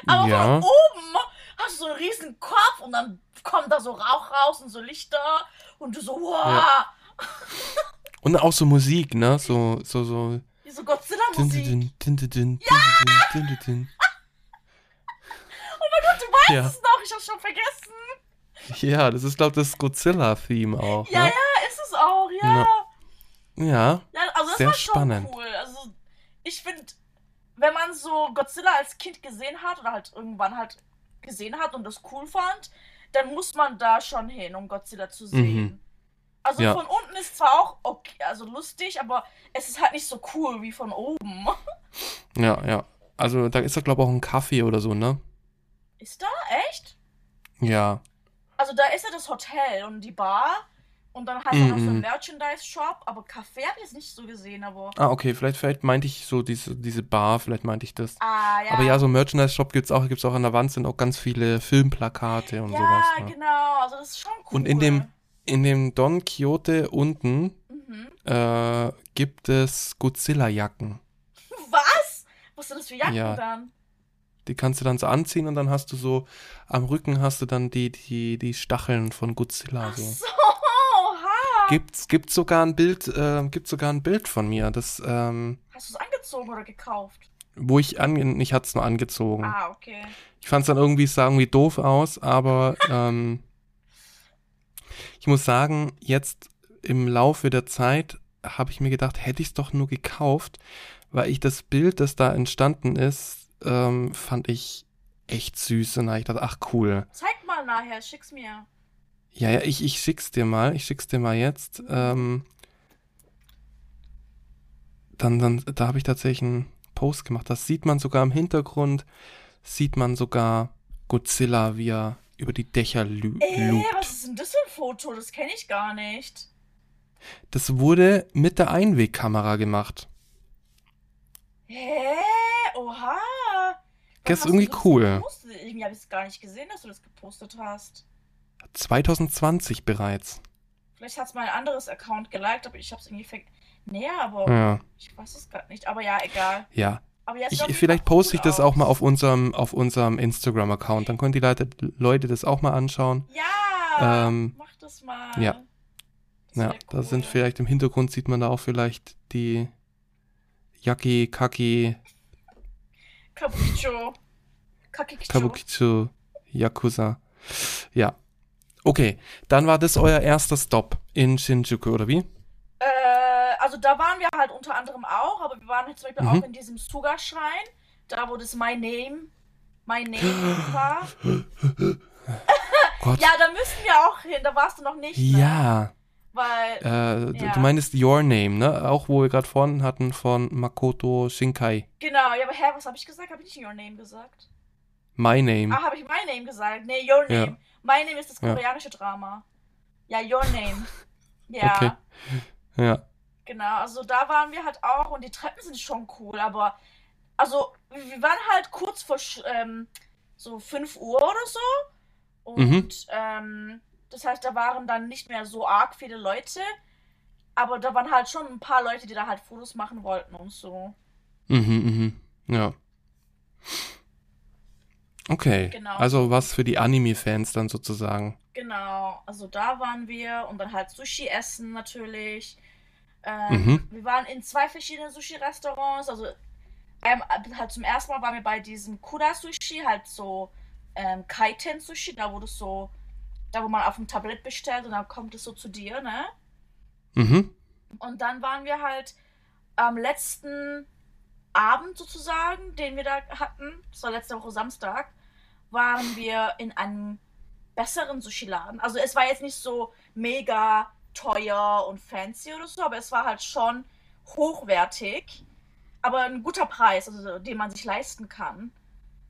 Aber ja, von oben hast du so einen riesen Kopf und dann kommt da so Rauch raus und so Lichter und du so, wow, Ja. und auch so Musik, ne? So, so, so. Wie so Godzilla-Musik. Dün, dün, dün, ja! Oh mein Gott, du weißt ja. es noch. Ich hab's schon vergessen. Ja, das ist, glaube ich, das Godzilla-Theme auch. Ja, ne? ja, ist es auch, ja. Ja. ja. ja also das Sehr war schon spannend. cool. Also, ich finde, wenn man so Godzilla als Kind gesehen hat oder halt irgendwann halt gesehen hat und das cool fand, dann muss man da schon hin, um Godzilla zu mhm. sehen. Mhm. Also Ja. von unten ist zwar auch okay, also lustig, aber es ist halt nicht so cool wie von oben. ja, ja. Also da ist da, glaube ich, auch ein Kaffee oder so, ne? Ist da? Echt? Ja. Also da ist ja das Hotel und die Bar und dann halt noch so ein Mhm. Merchandise-Shop, aber Kaffee habe ich jetzt nicht so gesehen, aber... Ah, okay, vielleicht, vielleicht meinte ich so diese, diese Bar, vielleicht meinte ich das. Ah, ja. Aber ja, so ein Merchandise-Shop gibt's auch, gibt's auch an der Wand, sind auch ganz viele Filmplakate und ja, sowas. Ne? genau, also das ist schon cool. Und in dem, in dem Don Quixote unten Mhm. äh, gibt es Godzilla-Jacken. Was? Was sind das für Jacken Ja. dann? Die kannst du dann so anziehen und dann hast du so, am Rücken hast du dann die, die, die Stacheln von Godzilla. Ach So. so, oha. Gibt's, gibt's sogar ein Bild, äh, gibt's sogar ein Bild von mir, das, ähm, Hast du es angezogen oder gekauft? wo ich an, ich hatte es nur angezogen. Ah, okay. Ich fand es dann irgendwie, sah irgendwie doof aus, aber ähm, ich muss sagen, jetzt im Laufe der Zeit habe ich mir gedacht, hätte ich es doch nur gekauft, weil ich das Bild, das da entstanden ist, ähm, fand ich echt süß. Und da ich dachte, ach cool. Zeig mal nachher, schick's mir. Ja, ja, ich, ich schick's dir mal. Ich schick's dir mal jetzt. Ähm, dann, dann, da habe ich tatsächlich einen Post gemacht. Das sieht man sogar im Hintergrund. Sieht man sogar Godzilla, wie er über die Dächer lü Äh, lugt. was ist denn das für ein Foto? Das kenne ich gar nicht. Das wurde mit der Einwegkamera gemacht. Hä? Oha. Das ist irgendwie cool. gepostet? Irgendwie habe ich es gar nicht gesehen, dass du das gepostet hast. 2020 bereits. Vielleicht hat es mal ein anderes Account geliked, aber ich habe es irgendwie ver... Nee, aber Ja, ich weiß es gerade nicht. Aber ja, egal. ja. Ich, vielleicht poste cool ich das auch mal auf unserem, auf unserem Instagram-Account. Dann können die Leute, Leute das auch mal anschauen. Ja, Ähm, mach das mal. ja. Das Ja, wär da sind cool. vielleicht im Hintergrund sieht man da auch vielleicht die Yaki, Kaki, Kabukicho. Kakikicho. Kabukicho, Yakuza. Ja. Okay, dann war das euer erster Stop in Shinjuku, oder wie? Da waren wir halt unter anderem auch, aber wir waren halt zum Beispiel Mhm. auch in diesem Suga-Schrein, da wo das My Name, My Name war. Gott. Ja, da müssen wir auch hin, da warst du noch nicht, ne? Ja. Weil, Äh, du- Ja. Du meinst Your Name, ne? Auch wo wir gerade vorhin hatten von Makoto Shinkai. genau, ja, aber hä, was habe ich gesagt? Habe ich nicht Your Name gesagt? My Name. Ah, habe ich My Name gesagt? Nee, Your Ja. Name. My Name ist das Ja. koreanische Drama. Ja, Your Name. Ja. Okay. Ja. Genau, also da waren wir halt auch und die Treppen sind schon cool, aber also wir waren halt kurz vor ähm, so 5 Uhr oder so und Mhm. ähm, das heißt, da waren dann nicht mehr so arg viele Leute, aber da waren halt schon ein paar Leute, die da halt Fotos machen wollten und so. Mhm, mhm. Ja. Okay. Genau. Also was für die Anime-Fans dann sozusagen. Genau, also da waren wir und dann halt Sushi essen natürlich. Ähm, Mhm. Wir waren in zwei verschiedenen Sushi-Restaurants. Also ähm, halt zum ersten Mal waren wir bei diesem Kura-Sushi, halt so ähm, Kaiten-Sushi, da wo das so, da wo man auf dem Tablett bestellt und dann kommt es so zu dir, ne? Mhm. Und dann waren wir halt am letzten Abend sozusagen, den wir da hatten, das war letzte Woche Samstag, waren wir in einem besseren Sushi-Laden. Also es war jetzt nicht so mega teuer und fancy oder so, aber es war halt schon hochwertig, aber ein guter Preis, also den man sich leisten kann.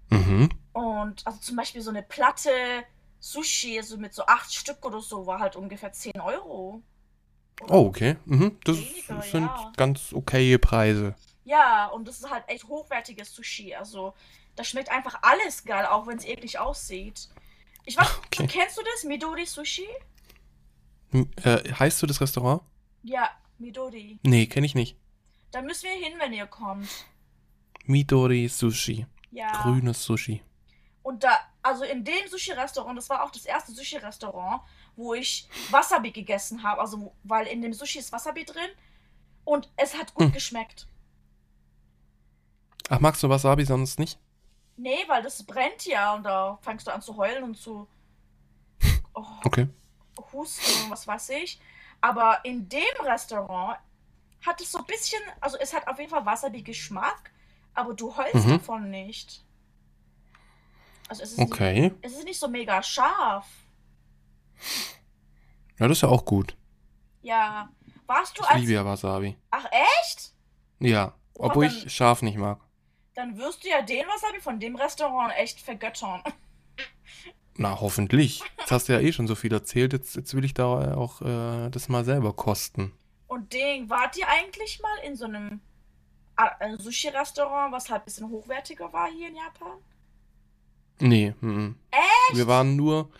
Mhm. Und also zum Beispiel so eine Platte Sushi, also mit so acht Stück oder so, war halt ungefähr 10 Euro. Oh, okay. Mhm. Das Weniger, sind ja. ganz okaye Preise. Ja, und das ist halt echt hochwertiges Sushi. Also, da schmeckt einfach alles geil, auch wenn es eklig aussieht. Ich weiß, Okay. kennst du das? Midori Sushi? Äh, heißt du das Restaurant? Ja, Midori. Nee, kenne ich nicht. Da müssen wir hin, wenn ihr kommt. Midori Sushi. Ja. Grünes Sushi. Und da, also in dem Sushi-Restaurant, das war auch das erste Sushi-Restaurant, wo ich Wasabi gegessen habe. Also, weil in dem Sushi ist Wasabi drin. Und es hat gut Hm. geschmeckt. Ach, magst du Wasabi sonst nicht? Nee, weil das brennt ja und da fängst du an zu heulen und zu oh, Okay. Husten was weiß ich. Aber in dem Restaurant hat es so ein bisschen, also es hat auf jeden Fall Wasabi-Geschmack, aber du heulst Mhm. davon nicht. Also es ist, Okay. nicht, es ist nicht so mega scharf. Ja, das ist ja auch gut. Ja. Warst du Ich als. liebe ja Wasabi. Ach echt? Ja. Oh, Obwohl dann- ich scharf nicht mag. Dann wirst du ja den Wasabi von dem Restaurant echt vergöttern. Na, hoffentlich. Jetzt hast du ja eh schon so viel erzählt. Jetzt, jetzt will ich da auch äh, das mal selber kosten. Und Ding, wart ihr eigentlich mal in so einem ah, äh, Sushi-Restaurant, was halt ein bisschen hochwertiger war hier in Japan? Nee, mhm. Echt? Wir waren nur,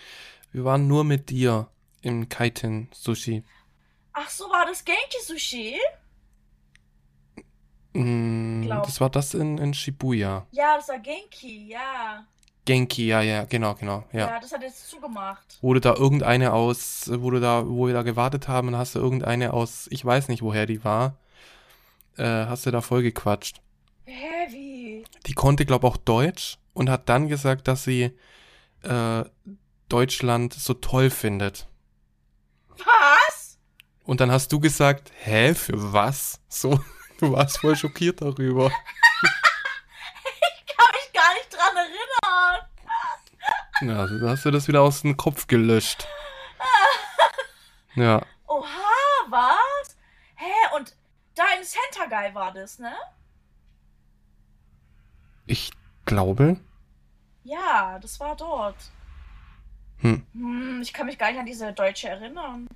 wir waren nur mit dir im Kaiten Sushi. Ach so, war das Genki Sushi? Mm, das war das in, in Shibuya. Ja, das war Genki, ja. Genki, ja, ja, genau, genau, Ja, ja. das hat jetzt zugemacht. Wurde da irgendeine aus, wurde da, wo wir da gewartet haben, und hast du irgendeine aus, ich weiß nicht, woher die war, äh, hast du da voll gequatscht. Hä, wie? Die konnte, glaub auch Deutsch und hat dann gesagt, dass sie äh, Deutschland so toll findet. Was? Und dann hast du gesagt, hä, für was? So, du warst voll schockiert darüber. Kann mich Ja, da hast du das wieder aus dem Kopf gelöscht. Ja. Oha, was? Hä, und da im Center Guy war das, ne? Ich glaube. Ja, das war dort. Hm. Hm, ich kann mich gar nicht an diese Deutsche erinnern.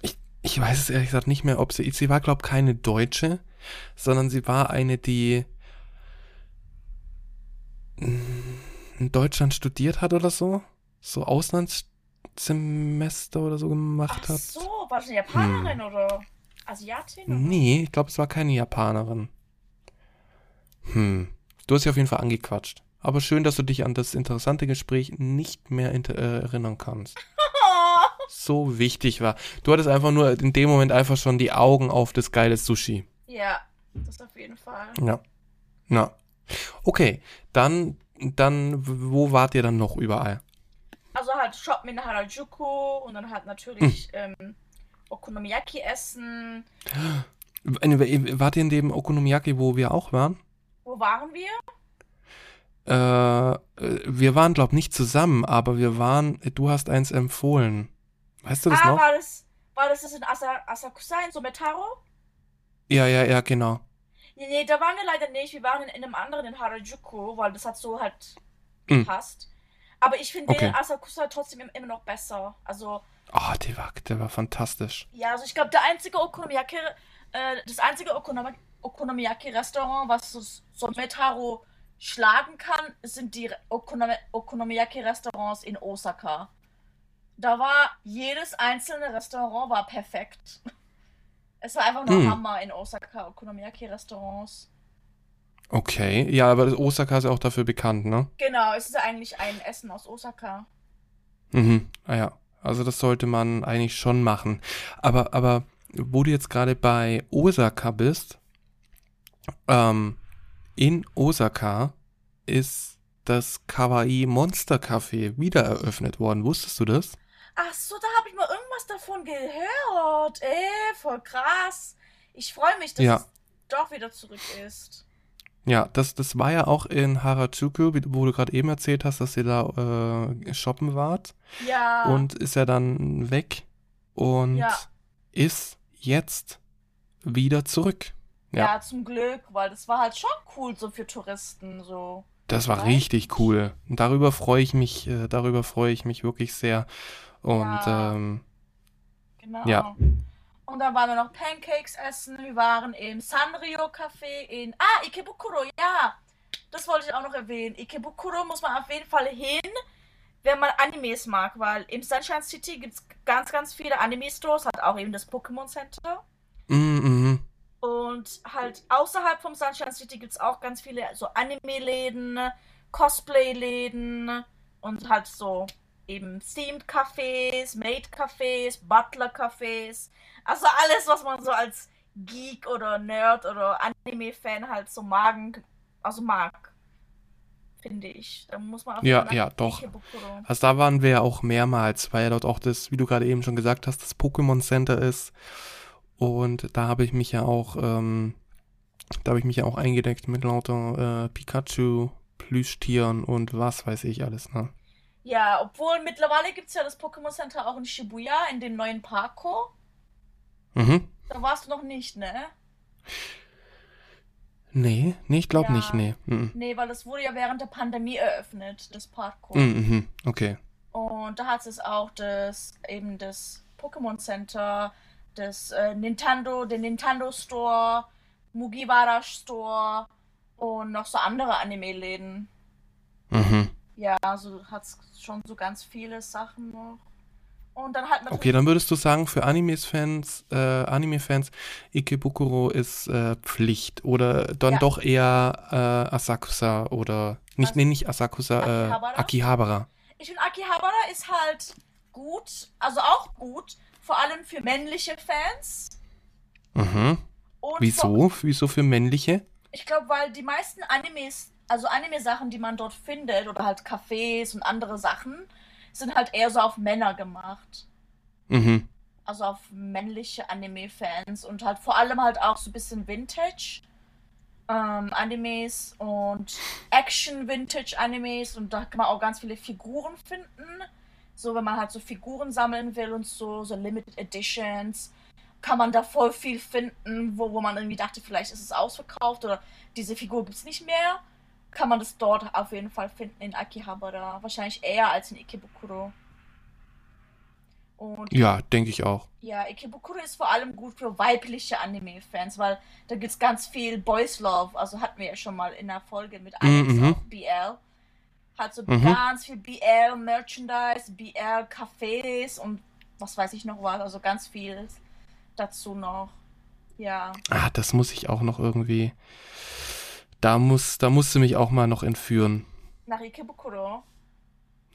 Ich, ich weiß es ehrlich gesagt nicht mehr, ob sie. Sie war, glaube ich, keine Deutsche, sondern sie war eine, die in Deutschland studiert hat oder so. So Auslandssemester oder so gemacht Ach hat. so, war das eine Japanerin oder Asiatin? Oder? Nee, ich glaube, es war keine Japanerin. Hm. Du hast sie auf jeden Fall angequatscht. Aber schön, dass du dich an das interessante Gespräch nicht mehr äh, erinnern kannst. So wichtig war. Du hattest einfach nur in dem Moment einfach schon die Augen auf das geile Sushi. ja, das auf jeden Fall. Ja. Na. Okay, dann, dann, wo wart ihr dann noch überall? Also halt shoppen in Harajuku und dann halt natürlich Hm. ähm, Okonomiyaki essen. Äh, Wart ihr in dem Okonomiyaki, wo wir auch waren? Wo waren wir? Äh, äh, wir waren, glaub nicht zusammen, aber wir waren, du hast eins empfohlen. Weißt du das ah, noch? war das, war das in Asa, Asakusa in Sometaro? Ja, ja, ja, genau. Nee, nee, da waren wir leider nicht. Wir waren in, in einem anderen in Harajuku, weil das hat so halt Hm. gepasst. Aber ich finde Okay. den Asakusa trotzdem im- immer noch besser. Also, Oh, der war, der war fantastisch. ja, also ich glaube, der einzige Okonomiyaki, äh, das einzige Okonomi Okonomiyaki-Restaurant, was so, so Metaro schlagen kann, sind die Okonomi Okonomiyaki-Restaurants in Osaka. Da war jedes einzelne Restaurant war perfekt. Es war einfach nur Hm. Hammer in Osaka, Okonomiyaki-Restaurants. Okay, ja, aber Osaka ist ja auch dafür bekannt, ne? Genau, es ist ja eigentlich ein Essen aus Osaka. Mhm, ah ja. Also das sollte man eigentlich schon machen. Aber, aber wo du jetzt gerade bei Osaka bist, ähm, in Osaka ist das Kawaii Monster Café wieder eröffnet worden. Wusstest du das? Ach so, da habe ich mal irgendwas davon gehört. Ey, voll krass. Ich freue mich, dass Ja. es doch wieder zurück ist. Ja, das, das war ja auch in Harajuku, wo du gerade eben erzählt hast, dass ihr da äh, shoppen wart. Ja. Und ist ja dann weg und Ja. ist jetzt wieder zurück. ja. ja. zum Glück, weil das war halt schon cool so für Touristen so. Das war richtig cool. Und darüber freue ich mich, äh, darüber freue ich mich wirklich sehr. Und Ja. ähm, Genau. Ja. Und dann waren wir noch Pancakes essen. Wir waren im Sanrio Café in Ah, Ikebukuro, ja. Das wollte ich auch noch erwähnen. Ikebukuro muss man auf jeden Fall hin, wenn man Animes mag, weil im Sunshine City gibt es ganz, ganz viele Anime-Stores, hat auch eben das Pokémon Center. mm, mhm. Und halt außerhalb vom Sunshine City gibt es auch ganz viele so Anime-Läden, Cosplay-Läden und halt so eben Themed-Cafés, Maid-Cafés, Butler-Cafés. Also alles, was man so als Geek oder Nerd oder Anime-Fan halt so magen, also mag. Finde ich. Da muss man Ja, ja, doch. Also da waren wir ja auch mehrmals, weil ja dort auch das, wie du gerade eben schon gesagt hast, das Pokémon Center ist. Und da habe ich mich ja auch, ähm, da habe ich mich ja auch eingedeckt mit lauter äh, Pikachu, Plüschtieren und was weiß ich alles, ne? Ja, obwohl mittlerweile gibt es ja das Pokémon Center auch in Shibuya, in dem neuen Parko. Mhm. Da warst du noch nicht, ne? Nee, nee, ich glaube Ja. nicht, nee. Mhm. Nee, weil das wurde ja während der Pandemie eröffnet, das Parko. Mhm, mhm. Okay. Und da hat es auch das eben das Pokémon Center, das äh, Nintendo, den Nintendo Store, Mugiwara Store und noch so andere Anime-Läden. Mhm. Ja, also hat es schon so ganz viele Sachen noch. Und dann halt Okay, dann würdest du sagen, für Animes-Fans, äh, Anime-Fans, Ikebukuro ist äh, Pflicht oder dann Ja. doch eher äh, Asakusa oder nicht, Was? nee, nicht Asakusa, äh, Akihabara? Akihabara. Ich finde, Akihabara ist halt gut, also auch gut, vor allem für männliche Fans. Mhm. Und Vor, Wieso? Wieso für männliche? ich glaube, weil die meisten Animes, also Anime-Sachen, die man dort findet, oder halt Cafés und andere Sachen, sind halt eher so auf Männer gemacht. Mhm. Also auf männliche Anime-Fans und halt vor allem halt auch so ein bisschen Vintage. ähm, Animes und Action-Vintage-Animes und da kann man auch ganz viele Figuren finden. So, wenn man halt so Figuren sammeln will und so, so Limited Editions, kann man da voll viel finden, wo, wo man irgendwie dachte, vielleicht ist es ausverkauft oder diese Figur gibt es nicht mehr. Kann man das dort auf jeden Fall finden in Akihabara. Wahrscheinlich eher als in Ikebukuro. Und Ja, denke ich auch. ja, Ikebukuro ist vor allem gut für weibliche Anime-Fans, weil da gibt es ganz viel Boys Love. Also hatten wir ja schon mal in der Folge mit Alex Mhm. auch BL. Hat so Mhm. ganz viel BL-Merchandise, BL-Cafés und was weiß ich noch was. Also ganz viel dazu noch. Ja. Ah, das muss ich auch noch irgendwie. Da muss, da musst du mich auch mal noch entführen. Nach Ikebukuro.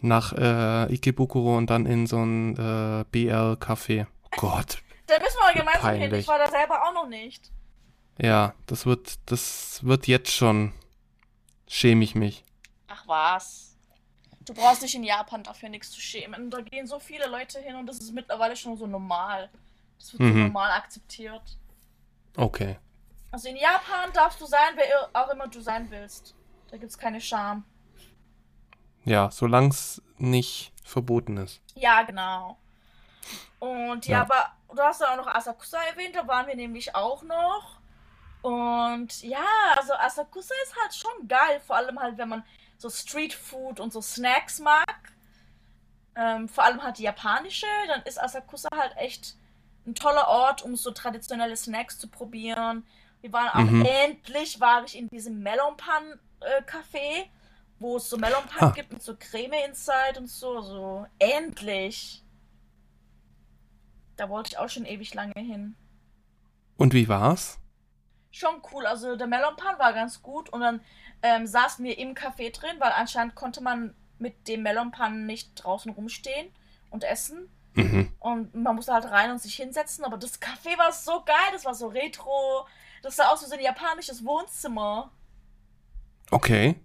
Nach äh, Ikebukuro und dann in so ein äh, BL-Café. Gott. Da müssen wir gemeinsam hin. Ich war da selber auch noch nicht. Ja, das wird, das wird jetzt schon. Schäme ich mich. Ach was. Du brauchst dich in Japan dafür nichts zu schämen. Da gehen so viele Leute hin und das ist mittlerweile schon so normal. Das wird so Mhm. normal akzeptiert. Okay. Also in Japan darfst du sein, wer auch immer du sein willst. Da gibt's keine Scham. Ja, solange es nicht verboten ist. Ja, genau. Und ja, Ja. aber du hast ja auch noch Asakusa erwähnt, da waren wir nämlich auch noch. Und ja, also Asakusa ist halt schon geil, vor allem halt, wenn man so Street Food und so Snacks mag. Ähm, vor allem halt die japanische, dann ist Asakusa halt echt ein toller Ort, um so traditionelle Snacks zu probieren. Wir waren auch Mhm. endlich, war ich in diesem Melon Pan äh, Café, wo es so Melon Pan Ah. gibt mit so Creme inside und so, so endlich. Da wollte ich auch schon ewig lange hin. Und wie war's? Schon cool, also der Melon Pan war ganz gut und dann ähm, saßen wir im Café drin, weil anscheinend konnte man mit dem Melon Pan nicht draußen rumstehen und essen. Mhm. Und man musste halt rein und sich hinsetzen, aber das Café war so geil, das war so retro. Das sah aus wie so ein japanisches Wohnzimmer. Okay.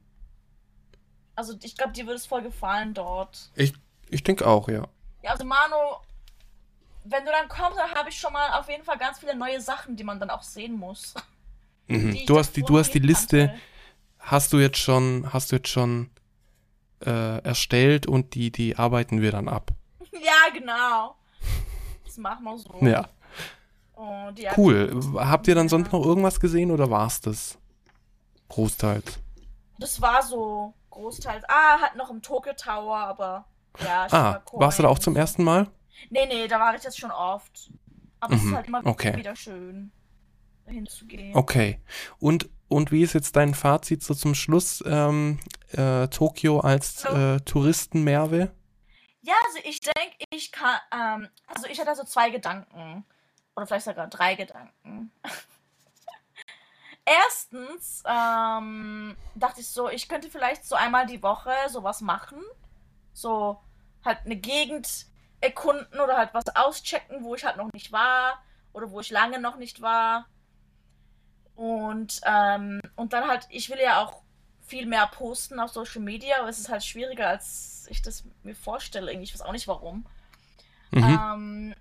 Also ich glaube, dir würde es voll gefallen dort. Ich, ich denke auch, ja. Ja, also Manu, wenn du dann kommst, dann habe ich schon mal auf jeden Fall ganz viele neue Sachen, die man dann auch sehen muss. Mhm. Du hast die, du hast die Liste, kannte. hast du jetzt schon, hast du jetzt schon äh, erstellt und die, die arbeiten wir dann ab. Ja, genau. Das machen wir so. Ja. Ja, Cool. Habt ihr dann sonst noch irgendwas gesehen oder war's das? Großteils. Das war so großteils. Ah, hat noch im Tokyo Tower, aber ja. Ah, Shibakoin. warst du da auch zum ersten Mal? Nee, nee, da war ich jetzt schon oft. Aber es Mhm, ist halt immer okay. wieder schön, dahin zu gehen. Okay. Und, und wie ist jetzt dein Fazit so zum Schluss? Ähm, äh, Tokio als äh, Touristenmerve? Ja, also ich denke, ich kann, ähm, also ich hatte so zwei Gedanken. Oder vielleicht sogar drei Gedanken. Erstens ähm, dachte ich so, ich könnte vielleicht so einmal die Woche sowas machen. So halt eine Gegend erkunden oder halt was auschecken, wo ich halt noch nicht war. Oder wo ich lange noch nicht war. Und, ähm, und dann halt, ich will ja auch viel mehr posten auf Social Media, aber es ist halt schwieriger, als ich das mir vorstelle. Irgendwie, ich weiß auch nicht warum. Mhm. Ähm,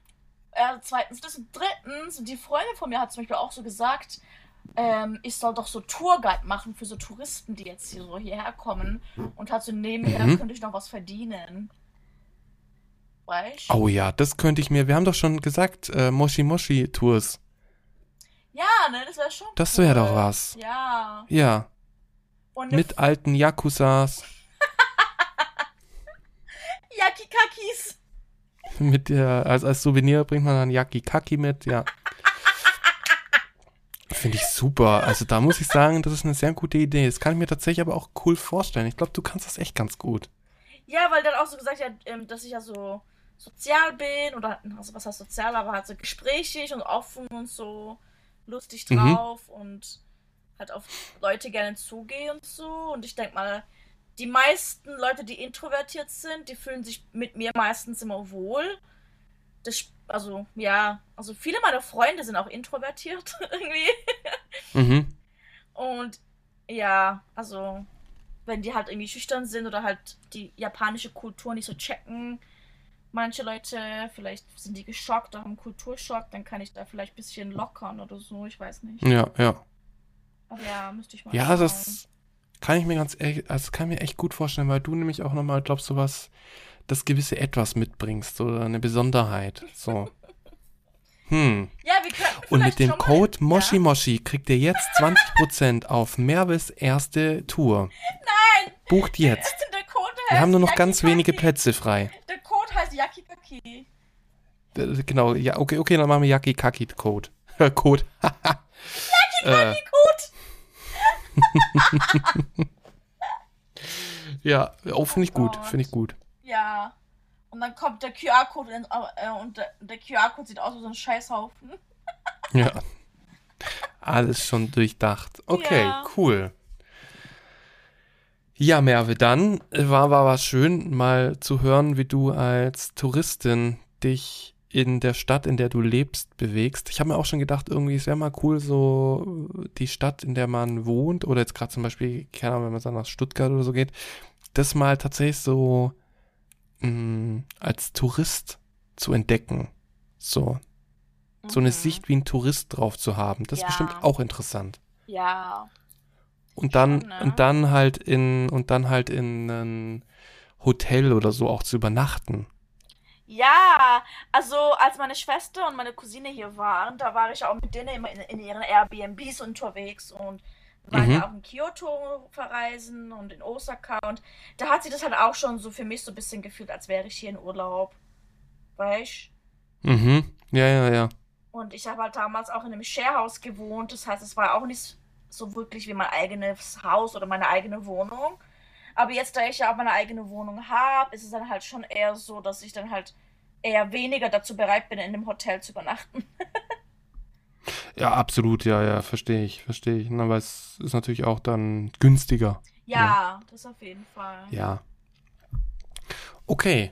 ja, zweitens, das und drittens, die Freundin von mir hat zum Beispiel auch so gesagt, ähm, ich soll doch so Tourguide machen für so Touristen, die jetzt hier so hierher kommen und halt so nebenher Mhm. könnte ich noch was verdienen. Weißt Oh ja, das könnte ich mir. Wir haben doch schon gesagt, äh, Moshi Moshi Tours. Ja, ne, das wäre schon Das cool. wäre doch was. Ja. Ja, Und mit alten Yakuzas, Yakikakis. mit der, als, als Souvenir bringt man dann Yakikaki mit, ja. Finde ich super. Also da muss ich sagen, das ist eine sehr gute Idee. Das kann ich mir tatsächlich aber auch cool vorstellen. Ich glaube, du kannst das echt ganz gut. Ja, weil dann auch so gesagt hat, ähm, dass ich ja so sozial bin oder also was heißt sozial, aber halt so gesprächig und offen und so lustig Mhm. drauf und halt auf Leute gerne zugehe und so. Und ich denke mal, die meisten Leute, die introvertiert sind, die fühlen sich mit mir meistens immer wohl. Das, also, ja, also viele meiner Freunde sind auch introvertiert irgendwie. Mhm. Und ja, also wenn die halt irgendwie schüchtern sind oder halt die japanische Kultur nicht so checken, manche Leute, vielleicht sind die geschockt oder haben Kulturschock, dann kann ich da vielleicht ein bisschen lockern oder so, ich weiß nicht. Ja, ja. Aber ja, müsste ich mal Ja, schauen. das kann ich mir ganz echt, also kann ich mir echt gut vorstellen, weil du nämlich auch nochmal, glaubst du, was, das gewisse Etwas mitbringst oder eine Besonderheit. So. Hm. Ja, wir könnten Und mit dem schon mal- Code Ja. Moshi Moshi kriegt ihr jetzt 20% auf Merves erste Tour. Nein! Bucht jetzt. Der Code heißt Wir haben nur noch ganz wenige Plätze frei. Der Code heißt Yakikaki. Äh, Genau, ja, okay, okay, dann machen wir Yaki Kaki Code. Code. äh, Gut! Ja, oh, finde ich gut, finde ich gut. Ja. Und dann kommt der QR-Code äh, und der, der QR-Code sieht aus wie so ein Scheißhaufen. Ja. Alles schon durchdacht. Okay, Ja. cool. Ja, Merve, dann war, war was schön, mal zu hören, wie du als Touristin dich in der Stadt, in der du lebst, bewegst. Ich habe mir auch schon gedacht, irgendwie, es wäre mal cool, so die Stadt, in der man wohnt, oder jetzt gerade zum Beispiel, keine Ahnung, wenn man dann nach Stuttgart oder so geht, das mal tatsächlich so mh, als Tourist zu entdecken. So, so eine Mhm. Sicht wie ein Tourist drauf zu haben. Das ist Ja. bestimmt auch interessant. Ja. Und dann, Schon, ne? und dann halt in, und dann halt in ein Hotel oder so auch zu übernachten. Ja, also als meine Schwester und meine Cousine hier waren, da war ich auch mit denen immer in, in ihren Airbnbs unterwegs und wir waren Mhm. ja auch in Kyoto verreisen und in Osaka und da hat sich das halt auch schon so für mich so ein bisschen gefühlt, als wäre ich hier in Urlaub. Weißt Mhm. Ja, ja, ja. Und ich habe halt damals auch in einem Sharehouse gewohnt, das heißt, es war auch nicht so wirklich wie mein eigenes Haus oder meine eigene Wohnung. Aber jetzt, da ich ja auch meine eigene Wohnung habe, ist es dann halt schon eher so, dass ich dann halt eher weniger dazu bereit bin, in einem Hotel zu übernachten. Ja, absolut, ja, ja, verstehe ich, verstehe ich. Aber es ist natürlich auch dann günstiger. Ja, das auf jeden Fall. Ja. Okay.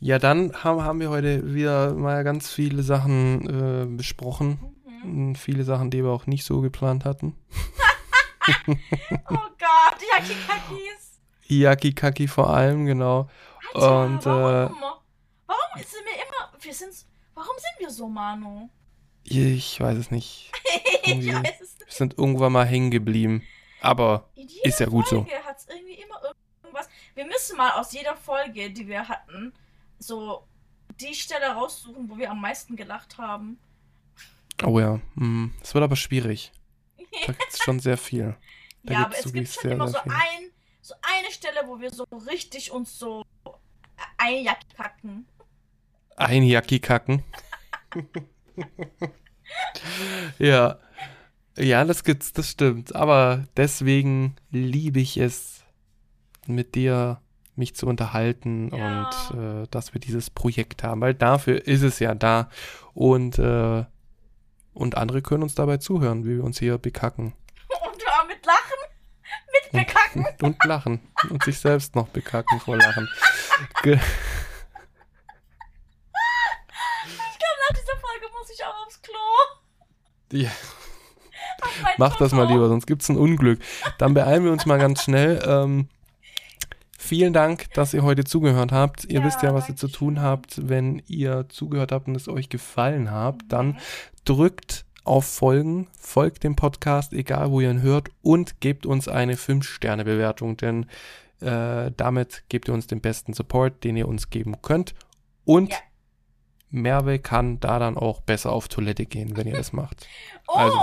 Ja, dann haben, haben wir heute wieder mal ganz viele Sachen äh, besprochen. Mhm. Mm, Viele Sachen, die wir auch nicht so geplant hatten. Oh Gott, die Hakikakis. Yakikaki vor allem, genau. Alter, Und, äh, warum? warum sind wir immer. Wir sind. Warum sind wir so, Manu? Ich weiß es nicht. ich weiß es Wir sind irgendwann mal hängen geblieben. Aber Ist ja gut so. Folge hat es irgendwie immer irgendwas. Wir müssen mal aus jeder Folge, die wir hatten, so die Stelle raussuchen, wo wir am meisten gelacht haben. Oh ja, hm, es wird aber schwierig. Da gibt es schon sehr viel. Da ja, aber es gibt schon sehr, immer so, viel. ein, so eine Stelle, wo wir so richtig uns so einjacken. Ein Jacki kacken. ja. Ja, das gibt's, das stimmt. Aber deswegen liebe ich es, mit dir mich zu unterhalten Ja. und äh, dass wir dieses Projekt haben, weil dafür ist es ja da. Und, äh, und andere können uns dabei zuhören, wie wir uns hier bekacken. Und wir auch mit Lachen, mit Bekacken. Und lachen. Und sich selbst noch bekacken vor Lachen. Ge Ich glaube, nach dieser Folge muss ich auch aufs Klo. ja. Mach das mal lieber, sonst gibt's ein Unglück. Dann beeilen wir uns mal ganz schnell. Ähm, vielen Dank, dass ihr heute zugehört habt. Ihr Ja, wisst ja, was ihr zu tun habt. Wenn ihr zugehört habt und es euch gefallen habt, Mhm. dann drückt auf Folgen, folgt dem Podcast, egal wo ihr ihn hört, und gebt uns eine 5-Sterne-Bewertung, denn äh, damit gebt ihr uns den besten Support, den ihr uns geben könnt. Und Ja. Merve kann da dann auch besser auf Toilette gehen, wenn ihr das macht. Und Also.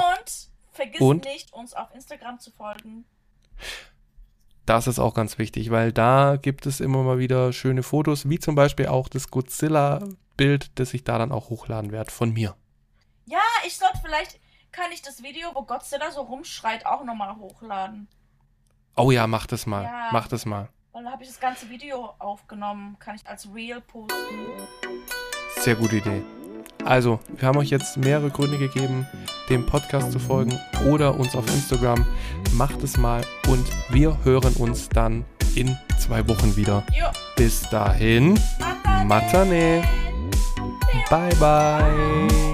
vergiss Und? nicht, uns auf Instagram zu folgen. Das ist auch ganz wichtig, weil da gibt es immer mal wieder schöne Fotos, wie zum Beispiel auch das Godzilla-Bild, das ich da dann auch hochladen werde von mir. Ich sollte vielleicht, kann ich das Video, wo Godzilla so rumschreit, auch nochmal hochladen. Oh ja, mach das mal. Ja. Mach das mal. Weil da habe ich das ganze Video aufgenommen. Kann ich als Reel posten. Sehr gute Idee. Also, wir haben euch jetzt mehrere Gründe gegeben, dem Podcast zu folgen oder uns auf Instagram. Macht es mal und wir hören uns dann in zwei Wochen wieder. Jo, Bis dahin, Matane. Matane. Bye bye.